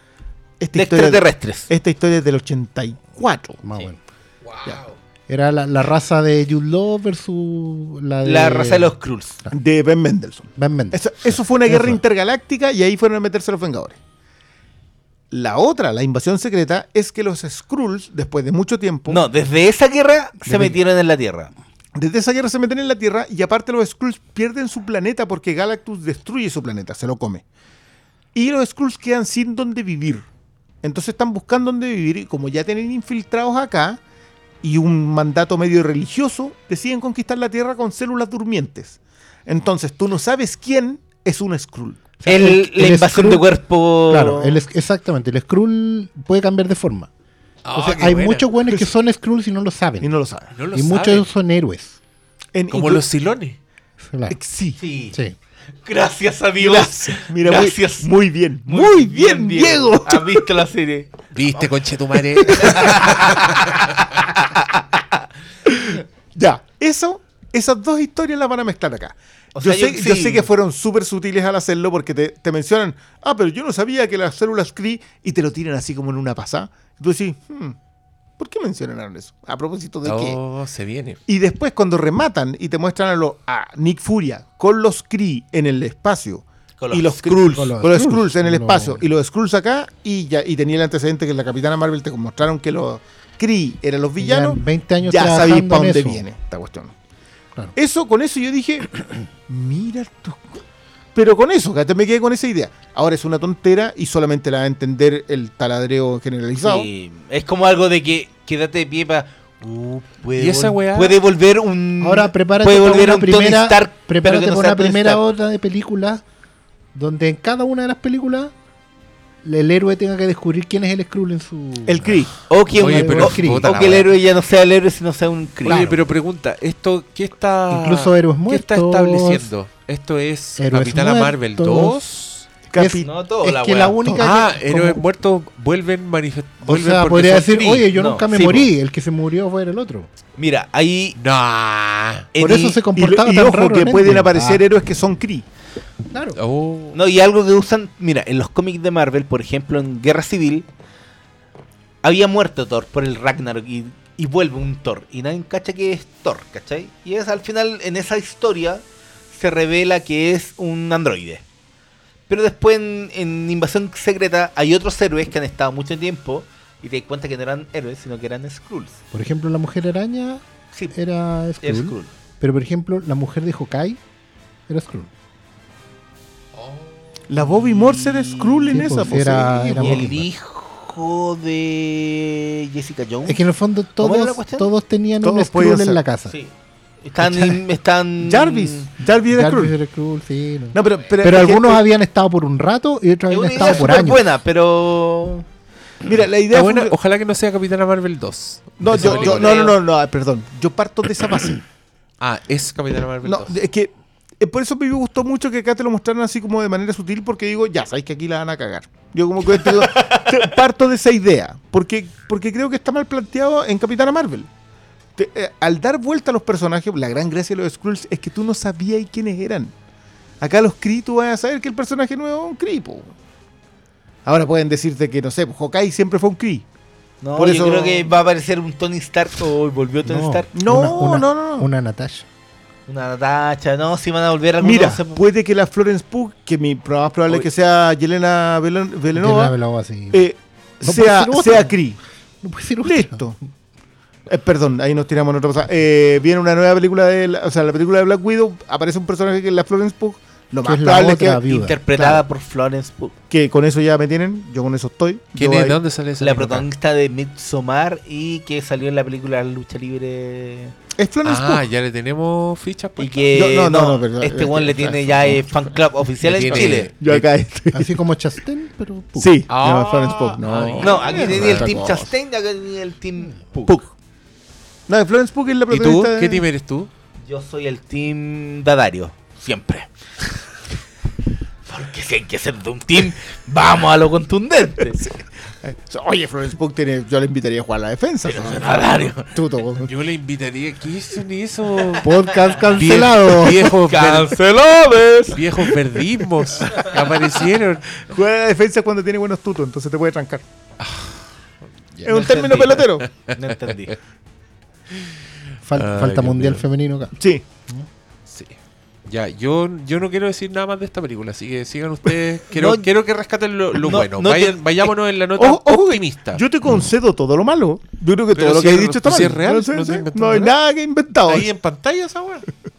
Esta de historia, extraterrestres. esta historia es del 84. Más bueno. Era la, la raza de Jude Law versus la de... La raza de los Skrulls. De Ben Mendelssohn. Ben Mendes. Eso, eso fue una guerra Eso. intergaláctica y ahí fueron a meterse los Vengadores. La otra, la invasión secreta, es que los Skrulls, después de mucho tiempo, No, desde esa guerra se metieron en la Tierra. desde esa guerra se meten en la Tierra y aparte los Skrulls pierden su planeta porque Galactus destruye su planeta, se lo come. Y los Skrulls quedan sin dónde vivir. Entonces están buscando dónde vivir y como ya tienen infiltrados acá y un mandato medio religioso, deciden conquistar la Tierra con células durmientes. Entonces tú no sabes quién es un Skrull. sea, El- el- la el invasión Skrull- de cuerpo. Claro, el, exactamente. El Skrull puede cambiar de forma. Ah, Entonces, qué hay buena. muchos buenos que *laughs* son Skrulls y no lo saben. Y no lo saben. No lo y saben. muchos son héroes. En- Como los silones. Claro. Sí. Sí. Sí. Gracias, amigos. Gracias. Mira, muy- Gracias. Muy, bien. Muy, bien, Diego. ¿Has visto la serie? ¿Viste, conchetumare? *laughs* Ya, eso, esas dos historias las van a mezclar acá. O yo, sea, sé, yo- yo sí. sé que fueron súper sutiles al hacerlo porque te, te mencionan, ah, pero yo no sabía que las células Kree y te lo tiran así como en una pasada. Y tú decís, hmm, ¿por qué mencionaron eso? A propósito de qué. Oh, se viene. Y después cuando rematan y te muestran a, lo- a Nick Furia con los Kree en el espacio Con los y los Skrulls. Con con los los, Skrulls en el espacio y los Skrulls acá y ya y tenía el antecedente que en la Capitana Marvel te mostraron que los Kree eran los villanos. 20 años ya sabéis para dónde eso. viene esta cuestión. Claro. Eso, con eso yo dije, *clears throat* mira estos co-". Pero con eso, que me quedé con esa idea. Ahora es una tontera y solamente la va a entender el taladreo generalizado. Sí, es como algo de que quédate de pie para. Uh, puede, ¿Y esa weá? puede volver un. Ahora prepárate puede para volver una un primera, Stark, prepárate no para una primera Stark. otra de películas donde en cada una de las películas el héroe tenga que descubrir quién es el Skrull en su El Kree. O que, Oye, pero o- o que el héroe ya no sea el héroe, sino sea un Kree. Oye, pero pregunta, ¿esto qué está. Incluso héroes ¿Qué está muertos. estableciendo? ¿Esto es Héroes Capitana Marvel muertos. 2? Capi- No todo, es la que la única Ah, que- héroes como- muertos vuelven manifestar. o sea, podría decir, oye, yo No, nunca me sí, morí, el que se murió fue el otro. Mira, ahí. No. Por eso se Y, comportaba y tan ojo, raro que en pueden Endgame. aparecer Ah, héroes que son Kree. claro. Oh. No, y algo que usan, mira, en los cómics de Marvel, por ejemplo, en Guerra Civil, había muerto Thor por el Ragnarok y, y vuelve un Thor. Y nadie cacha que es Thor, ¿cachai? Y es al final, en esa historia, se revela que es un androide. Pero después en, en Invasión Secreta hay otros héroes que han estado mucho tiempo y te das cuenta que no eran héroes, sino que eran Skrulls. Por ejemplo, la mujer araña Sí, era Skrull. Skrull. Pero por ejemplo, la mujer de Hawkeye era Skrull. La Bobby Morse era Skrull en esa. pues, era- Y el hijo de Jessica Jones. Es que en el fondo ¿Cómo era la todos, todos tenían un Todos Skrull en la casa. Sí. Están, están... Jarvis. Jarvis era Jarvis era Skrull, sí, no. No, pero, pero, Pero es que- algunos habían estado por un rato y otros Es habían estado por años. buena, pero... Mira, la idea fue- Ojalá que no sea Capitana Marvel 2. No, yo, yo- no, no, no, no, perdón. Yo parto de esa base. Ah, es Capitana Marvel No, 2. es que eh, por eso me gustó mucho que acá te lo mostraran así como de manera sutil, porque digo, ya, sabéis que aquí la van a cagar. Yo como que *laughs* parto de esa idea, porque, porque creo que está mal planteado en Capitana Marvel. Te- eh, al dar vuelta a los personajes, la gran gracia de los Skrulls es que tú no sabías quiénes eran. Acá los Kree tú vas a saber que el personaje nuevo es un Kree, po. Ahora pueden decirte que, no sé, Hawkeye siempre fue un Kree. No, Por yo eso- creo que va a aparecer un Tony Stark o volvió Tony No, Stark. No, una, una- no, no, no. Una Natasha. Una Natasha, no, si van a volver algunos. Mira, se- puede que la Florence Pugh, que mi más probable es que sea Yelena Belen- Yelena Belova, Belova, sí. eh, No sea, sea Kree. no puede ser otra. Listo. Eh, perdón, ahí nos tiramos en otra cosa. Eh, viene una nueva película de, la- o sea, la película de Black Widow, aparece un personaje que es la Florence Pugh. Lo Que más es la probable es que, viuda. interpretada claro. por Florence Pugh, que con eso ya me tienen, yo con eso estoy. ¿Quién es? ¿De dónde sale esa la protagonista de Midsommar y que salió en la película Lucha Libre. Es Florence Ah, Pugh. ya le tenemos fichas Y puestas. que No, no, no, no, no, perdón, este es one que- le tiene ya eh, fan club oficial en Chile. Yo acá estoy. Así *laughs* como Chastain, pero Pugh. Sí, Ah, se llama Florence Pugh. No, ah, No, aquí tenía el Team. Chastain y acá tenía el Team Pugh. No, Florence Pugh es la ¿Y tú? protagonista. de- ¿Qué team eres tú? Yo soy el Team Dadario, siempre. Porque si hay que ser de un team, vamos a lo contundente. *laughs* Eh, Oye, Florence Pugh tiene, yo le invitaría a jugar a la defensa. ¿no? Dadario. Tuto. Yo le invitaría. ¿Qué son eso? Podcast Vie- cancelado. Viejos, ver- ¡Cancelados! viejos verdismos que aparecieron. Juega a la defensa cuando tiene buenos tutos, entonces te puede trancar. es un No término pelotero. No entendí. Fal- Ay, falta mundial femenino acá. Sí. Sí. Ya, yo, yo no quiero decir nada más de esta película, así que sigan ustedes. *laughs* Quiero, No, quiero que rescaten lo, lo no, bueno. no te- Vayan- vayámonos en la nota Ojo, optimista. Yo te concedo todo lo malo. Yo creo que Pero todo lo si que he dicho está si mal. es real, no, sé, hay nada. nada que he inventado. Ahí en pantalla esa weá. *laughs*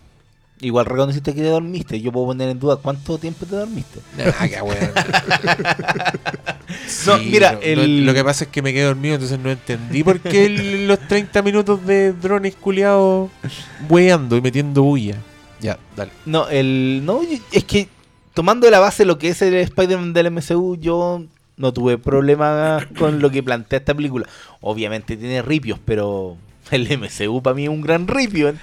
Igual reconociste que te dormiste. Yo puedo poner en duda cuánto tiempo te dormiste. Ah, qué weón. *laughs* No, mira, no, el- no, lo que pasa es que me quedé dormido, entonces no entendí por qué el- *laughs* los 30 minutos de drones culiados weando y metiendo bulla. Ya, dale. No, el. No, es que tomando de la base lo que es el Spider-Man del MCU, yo no tuve problemas con lo que plantea esta película. Obviamente tiene ripios, pero el MCU para mí es un gran ripio.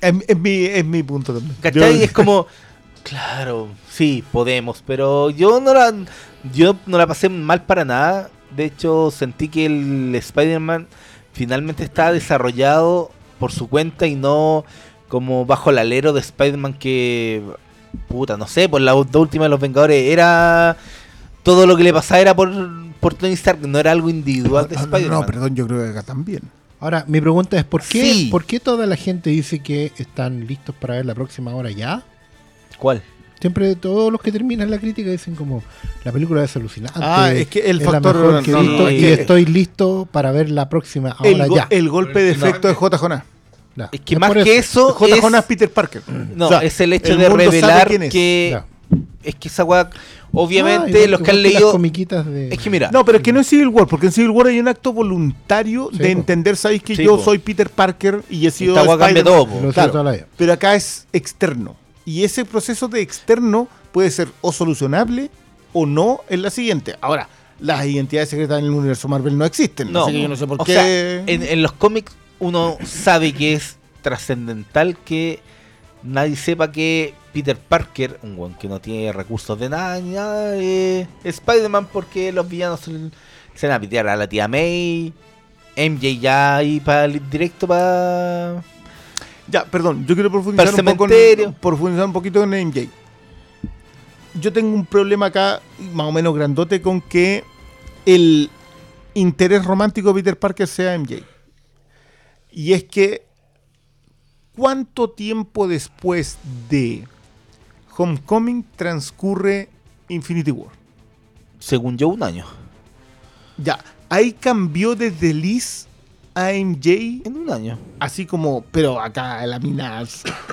Es, es mi, es mi punto también. ¿Cachai? Yo- Es como, claro, sí, podemos, pero yo no la, yo no la pasé mal para nada. De hecho, sentí que el Spider-Man finalmente está desarrollado por su cuenta y no como bajo el alero de Spider-Man que, puta, no sé, por la dos últimas de los Vengadores era... Todo lo que le pasaba era por, por Tony Stark, no era algo individual de Spider-Man. No, perdón, yo creo que acá también. Ahora, mi pregunta es, ¿por qué, Sí. ¿por qué toda la gente dice que están listos para ver la próxima hora ya? ¿Cuál? Siempre todos los que terminan la crítica dicen como, la película es alucinante. Ah, es que el es la factor- mejor que he no, visto no, y es que- estoy listo para ver la próxima ahora ya. el golpe de efecto de J. Jonas. Ya. Es que Es más que eso. eso... J. es- Jonas Peter Parker. No, O sea, es el hecho el de revelar quién es. que Ya. Es que esa weá, Ah, obviamente igual los que han las leído, de... es que mira, No, pero es que no es Civil War, porque en Civil War hay un acto voluntario Sí, de po. entender, sabéis que Sí, yo po. soy Peter Parker y he sido esta weá cambia todo. claro. Pero acá es externo. Y ese proceso de externo puede ser o solucionable o no en la siguiente. Ahora, las identidades secretas en el universo Marvel no existen. No, así que yo no sé por o qué. sea, en, en los cómics uno sabe que es trascendental que nadie sepa que Peter Parker, un weón que no tiene recursos de nada ni nada, es Spider-Man porque los villanos se, van a pitear a la tía May, MJ ya ahí para directo para Ya, perdón, yo quiero profundizar el un, poco cementerio. en, profundizar un poquito en MJ. Yo tengo un problema acá, más o menos grandote, con que el interés romántico de Peter Parker sea MJ. Y es que, ¿cuánto tiempo después de Homecoming transcurre Infinity War? según yo un año. Ya, ahí cambió desde Liz a MJ, En un año. así como, pero acá la mina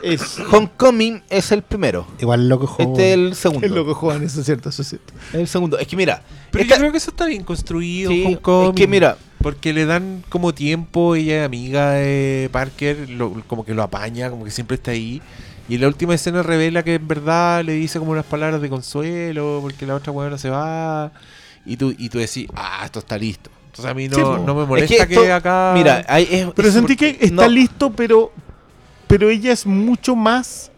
es, *laughs* Homecoming es el primero. Igual loco joven. Este es el segundo. Es lo que juegan, eso es cierto, eso es cierto. El segundo. Es que mira, Pero esta- yo creo que eso está bien construido. Sí, Homecoming, es que mira, Porque le dan como tiempo, ella es amiga de Parker, lo- como que lo apaña, como que siempre está ahí. Y en la última escena revela que en verdad le dice como unas palabras de consuelo, porque la otra buena se va. Y tú, y tú decís, ah, esto está listo. Entonces a mí no, Sí, no me es molesta que, esto- acá... Mira, hay- es- Pero es sentí porque- que está no, listo, pero, pero ella es mucho más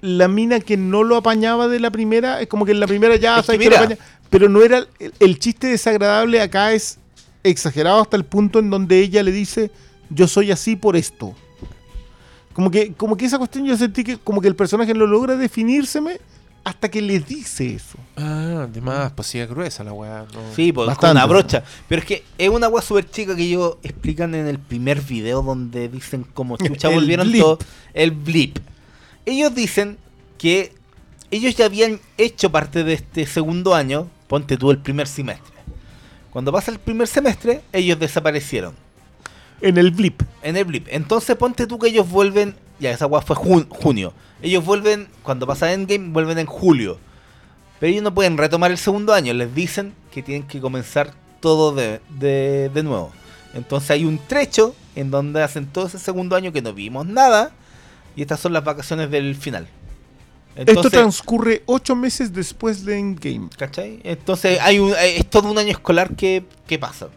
la mina que no lo apañaba de la primera. Es como que en la primera ya Es que sabes que lo mira. apaña. Pero no era. El, el chiste desagradable acá es exagerado hasta el punto en donde ella le dice: Yo soy así por esto. Como que, como que esa cuestión yo sentí que como que el personaje no logra definírseme hasta que le dice eso. Ah, además, pues sí es gruesa la weá. no. Sí, pues, con Bastante. una brocha. Pero es que es una agua súper chica que ellos explican en el primer video donde dicen cómo *laughs* chucha El volvieron blip. todo. El blip. Ellos dicen que ellos ya habían hecho parte de este segundo año, ponte tú el primer semestre. Cuando pasa el primer semestre, ellos desaparecieron En el blip. en el blip. Entonces ponte tú que ellos vuelven, ya esa agua fue jun- junio. Ellos vuelven, cuando pasa Endgame, vuelven en julio. Pero ellos no pueden retomar el segundo año. Les dicen que tienen que comenzar todo de, de, de nuevo. Entonces hay un trecho en donde hacen todo ese segundo año que no vimos nada. Y estas son las vacaciones del final. Esto transcurre ocho meses después de Endgame. ¿cachai? Entonces hay un, eh, es todo un año escolar que, que pasa.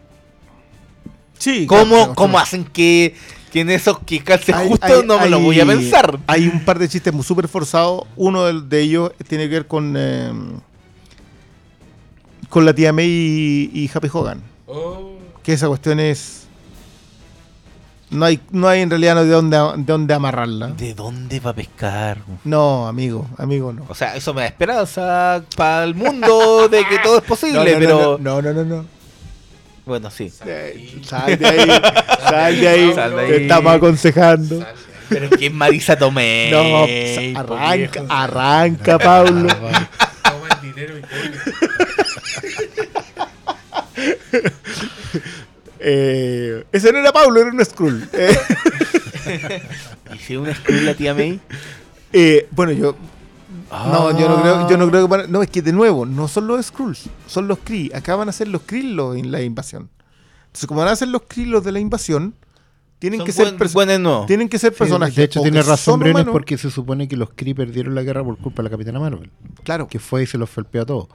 Sí. ¿Cómo, claro, cómo claro. hacen que, que en esos que calce justo? hay- no me lo voy a pensar. Hay un par de chistes muy súper forzados. Uno de, de ellos tiene que ver con eh, con la tía May y, y Happy Hogan. Que esa cuestión es. No hay, no hay en realidad no de dónde, de dónde amarrarla. ¿De dónde va a pescar? No, amigo, amigo, no. O sea, eso me da esperanza para el mundo de que todo es posible, *laughs* pero No, no, no, no. bueno, sí. Eh, Sal de ahí, sal de ahí. *laughs* Sal de Te estamos aconsejando. Pero que es Marisa Tomei. No, po, arranca, arranca, Pablo. Toma el dinero y *laughs* Eh, ese no era Pablo, era un Skrull. Eh, *laughs* ¿Y si una Skrull la tía May? eh, bueno, yo. No, yo no creo, yo no creo que van a- No, es que de nuevo, no son los Skrulls, son los Kree. Acá van a ser los Kree los en la invasión. Entonces, como van a ser los Kree los de la invasión, tienen que ser buen- perso- buenos nuevos. tienen que ser Sí, personajes. de hecho, tiene razón Brenes porque se supone que los Kree perdieron la guerra por culpa de la Capitana Marvel, Claro. que fue y se los felpeó a todos.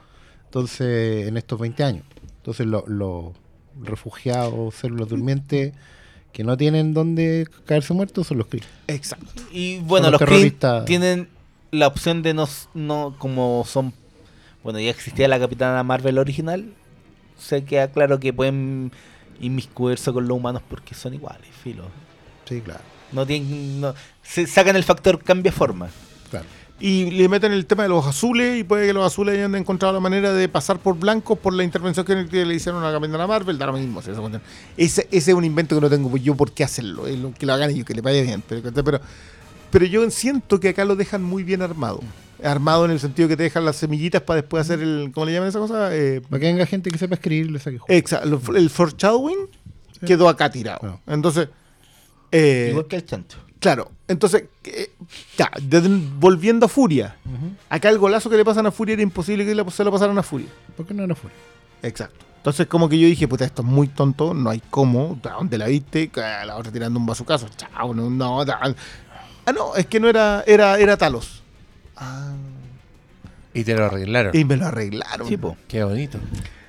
Entonces, en estos 20 años. Entonces, los los refugiados, células durmientes que no tienen dónde caerse muertos son los Kree. Exacto. Y bueno, los los tienen la opción de no, no como son. Bueno, ya existía la Capitana Marvel original. Se queda claro que pueden inmiscuirse con los humanos porque son iguales, filo. Sí, claro. No tienen, no- se sacan el factor cambia forma. claro. Y le meten el tema de los azules y puede que los azules hayan encontrado la manera de pasar por blancos por la intervención que, le hicieron a la Capitana Marvel. Da lo mismo. si. Ese, ese es un invento que no tengo yo por qué hacerlo. es lo- que lo hagan ellos, que le vaya bien. Pero, pero, pero yo siento que acá lo dejan muy bien armado. Armado en el sentido que te dejan las semillitas para después hacer el. ¿Cómo le llaman esa cosa? Eh, Para que venga gente que sepa escribir y le saque jugo. exa- lo- el foreshadowing quedó acá tirado. Claro. Entonces. eh, Igual que el chancho. Claro, entonces, eh, ya, desde- volviendo a Furia. Acá el golazo que le pasan a Furia era imposible que le- se lo pasaran a Furia. ¿Por qué no era fuera? Exacto. Entonces, como que yo dije, puta, esto es muy tonto, no hay cómo. ¿A ¿Dónde la viste? La otra tirando un bazucazo. Chao, no, no. da- Ah, no, es que no era, era, era Talos. Ah, Y te lo arreglaron. y me lo arreglaron. Sí, po. Qué bonito.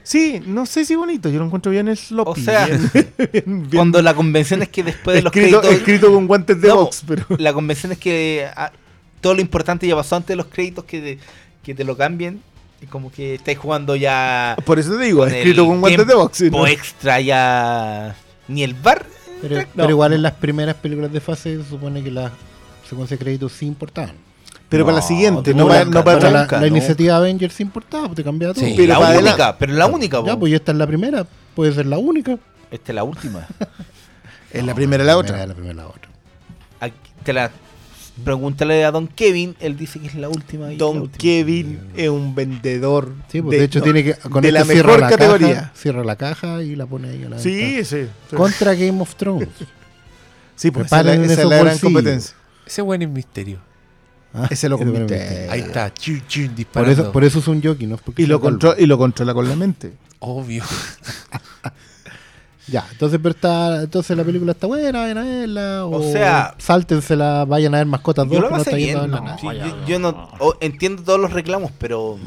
Sí, no sé si bonito, yo lo encuentro bien sloppy. O sea, bien- *laughs* bien- bien Cuando la convención es que después de los escrito, créditos. escrito con guantes de No, box, pero. *laughs* La convención es que ah, todo lo importante ya pasó antes de los créditos que te, que te lo cambien. Y como que estáis jugando ya. Por eso te digo, con escrito con guantes de box. ¿sí, no? extra ya. Ni el bar. Pero, pero igual en las primeras películas de fase se supone que las secuencias de créditos sí importaban. Pero para la No, siguiente, no para, no para la, la ¿no? iniciativa Avengers sí importaba, pues te cambiaba todo. Sí. Pero la para única, adelante. pero la única, Ya, po. pues ya está en la primera, puede ser la única. Esta es la última. *laughs* Es la primera y la otra. La primera la otra. Aquí te la. Pregúntale a Don Kevin, él dice que es la última. y la Don última. Kevin es un vendedor. Sí, pues de, hecho no, tiene que con de la cierra mejor la categoría. Caja, cierra la caja y la pone ahí a la Sí, venta. sí. sí. Contra Game of Thrones. Sí, pues esa es la, Preparen esa es la gran competencia. Ese buen es misterio. Ah, Ese lo ese convierte. misterio. Ahí está, chun, chun, Por disparando. eso, por eso es un jockey, ¿no? porque Y lo, sea calvo. contro- y lo controla con la mente. Obvio. *laughs* Ya, entonces, pero está, entonces la película está buena, vayan a verla. O, O sea- sáltensela, vayan a ver mascotas Yo 2. lo no bien. ¿no? Sí, yo, yo no entiendo todos los reclamos, pero.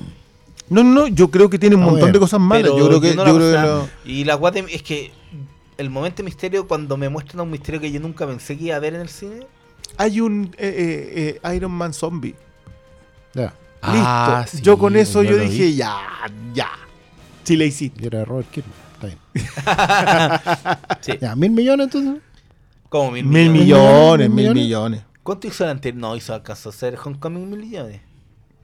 No, no, yo creo que tiene un Ah, montón bueno. de cosas malas. Yo creo que, no yo la creo que pasé. lo- Y la guate es que el momento de misterio, cuando me muestran un misterio que yo nunca pensé que iba a ver en el cine. Hay un eh, eh, eh, Iron Man zombie. Ya, Ah, Listo. sí, yo con eso yo dije, vi. ya, ya. Sí le hiciste. y era Robert Kirkman. Está bien. *laughs* Sí. Ya, mil millones entonces. Como mil, Mil millones. millones, Mil mil millones. millones. ¿Cuánto hizo el anterior? No, hizo alcanzó a hacer Homecoming mil millones.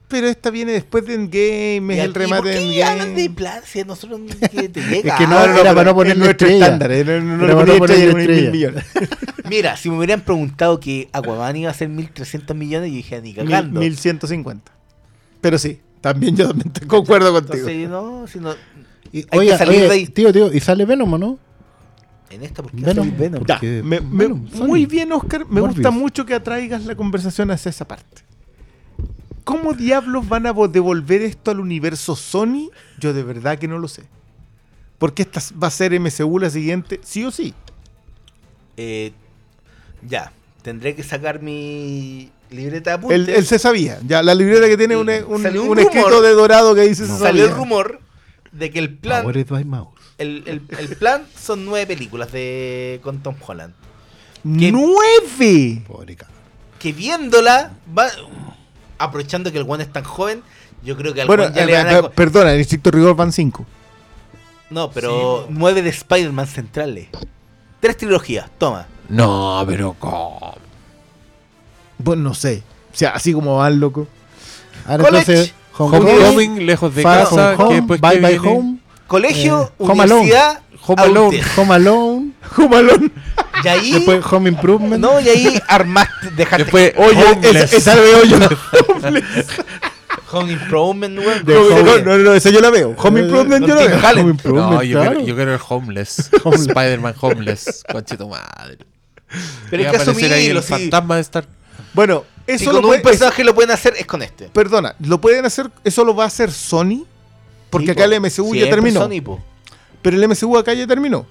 Pero esta viene después de Endgame, es ¿Y el remate por de qué hablan de Endgame. plan si a nosotros que te llega? *laughs* Es que no, Ah, era pero para no es ponerle nuestro estándar, eh, no, no, no Era le para ponía no ponerle *laughs* Mira, si me hubieran preguntado que Aquaman iba a ser 1300 millones, yo dije, ni Mil, cagando. 1150. Pero sí, también yo también te concuerdo contigo. Entonces, no, si no. Y, Hay oye, que salir oye, de ahí. tío, tío, y sale Venom, ¿o ¿no? En esta, porque Venom. Venom. Porque- me- me- Venom, Sony. muy bien, Oscar. Me Morbius. gusta mucho que atraigas la conversación hacia esa parte. ¿Cómo diablos van a vo- devolver esto al universo Sony? Yo de verdad que no lo sé. Porque esta va a ser MCU la siguiente, sí o sí. Eh, ya, tendré que sacar mi libreta de Él, apuntes. él se sabía. Ya, la libreta que tiene un, un- un un rumor. escrito de dorado que dice se Salió el rumor de que el plan, el, el- el plan son nueve películas de con Tom Holland. ¡Nueve! Pobre. Que viéndola, va, aprovechando que el one es tan joven, yo creo que al Bueno, ya eh, le van a eh, co- perdona, en estricto rigor van cinco. No, pero nueve de Spider-Man centrales. Tres trilogías, toma. No, pero ¿cómo? Bueno, no sé. O sea, así como van, loco. Ahora College, entonces, Homecoming, Homecoming, lejos de casa, From que Home, después Bye que Bye viene- Home, Colegio, Eh, Home Alone. universidad, Home Alone. *laughs* Home Alone. Y ahí. Después Home Improvement. no, y ahí armaste, dejaste. Después, Oye, Homeless. esa, la veo yo. Home Improvement, weón. No, no, no, no, esa yo la veo. Home Improvement yo la veo. Home Improvement, No, yo, claro. quiero, yo quiero el *laughs* Homeless. Spider-Man Homeless. Conche tu madre. Pero hay a que aparecer ahí el asumirlo, sí. fantasma de Star. Bueno, Si eso con lo un puede, personaje lo pueden hacer, es con este. Perdona, ¿lo pueden hacer? ¿Eso lo va a hacer Sony? Porque Sí, acá po. el MCU ya Siempre terminó. Sony, po. Pero el MCU acá ya terminó.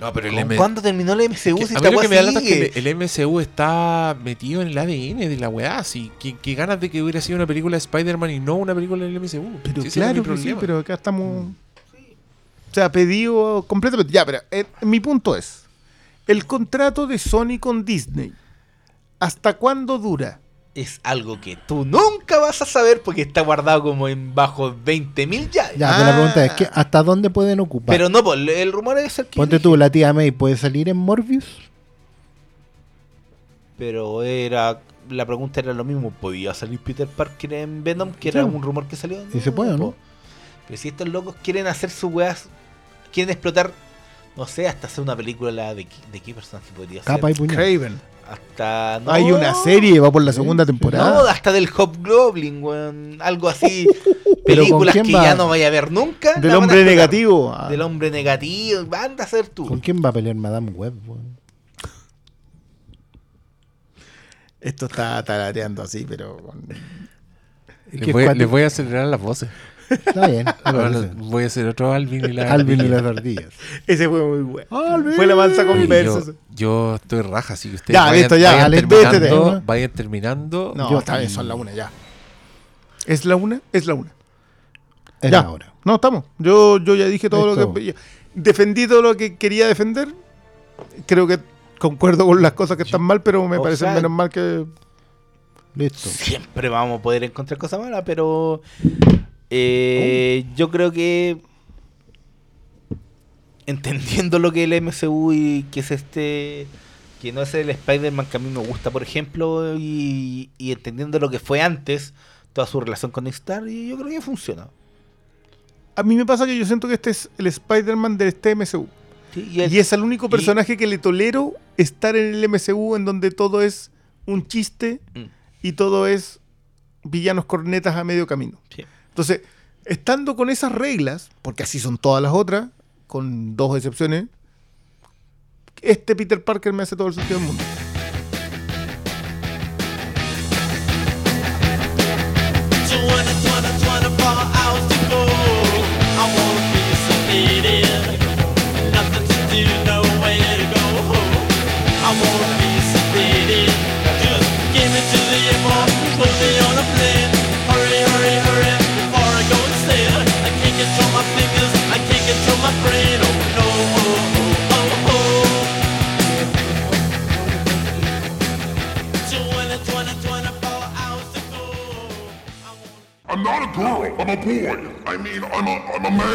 No, pero el ¿Con M- ¿Cuándo terminó el MCU? que- Si a esta mí lo que weá me da lata es sigue? que el, el MCU está metido en el ADN de la weá. Así que, que ganas de que hubiera sido una película de Spider-Man y no una película del MCU. Pero Sí, ese era mi claro que sí, problema. pero acá estamos. O sea, pedido completamente. Ya, pero eh, mi punto es: el contrato de Sony con Disney, ¿hasta cuándo dura? Es algo que tú nunca vas a saber porque está guardado como en bajo 20.000 ya. Ya, Ah. pero la pregunta es: ¿qué- ¿hasta dónde pueden ocupar? Pero no, po, el rumor es el que. Ponte tú, la tía May puede salir en Morbius. Pero era. La pregunta era lo mismo. ¿Podía salir Peter Parker en Venom? Que era un rumor que salió. Y se puede, ¿no? Pero si estos locos quieren hacer sus weas. Quieren explotar. No sé, hasta hacer una película de, qué- de qué personaje podría Capa y ser. puñal. Craven. Hasta. no, Hay una serie, va por la segunda temporada. No, hasta del Hobgoblin, weón. Algo así. *laughs* Pero ¿con Películas quién que va? ya no vaya a ver nunca. Del hombre negativo. Ah. Del hombre negativo. Van a ser tú. ¿Con quién va a pelear Madame Web? weón? Esto está tarareando así, pero. con- Les voy a acelerar las voces. Está bien. Ahora voy a hacer otro Alvin y la *laughs* Alvin y las ardillas. *laughs* Ese fue muy bueno. Alvin. Fue la mansa conversa. yo, yo estoy raja, así que ustedes Ya, vayan, listo, ya, vayan terminando, vete, vayan terminando. No, Yo- está bien, son la una ya. ¿Es la una? Es la una. Es ya. la hora. No, estamos. Yo, yo ya dije todo lo que. Defendí todo lo que quería defender. Creo que concuerdo con las cosas que están mal, pero me parece sea- menos mal que. Listo. Siempre vamos a poder encontrar cosas malas, pero eh, yo creo que entendiendo lo que es el MCU y que es este que no es el Spider-Man que a mí me gusta, por ejemplo, y, y entendiendo lo que fue antes, toda su relación con Nick Star, y yo creo que funciona. A mí me pasa que yo siento que este es el Spider-Man de este MCU. Sí, y, el- Y es el único y- personaje que le tolero estar en el MCU en donde todo es un chiste Mm, y todo es villanos cornetas a medio camino. sí. Entonces, estando con esas reglas, porque así son todas las otras, con dos excepciones, este Peter Parker me hace todo el sentido del mundo. Not a girl. I'm a boy. I mean, I'm a, I'm a man.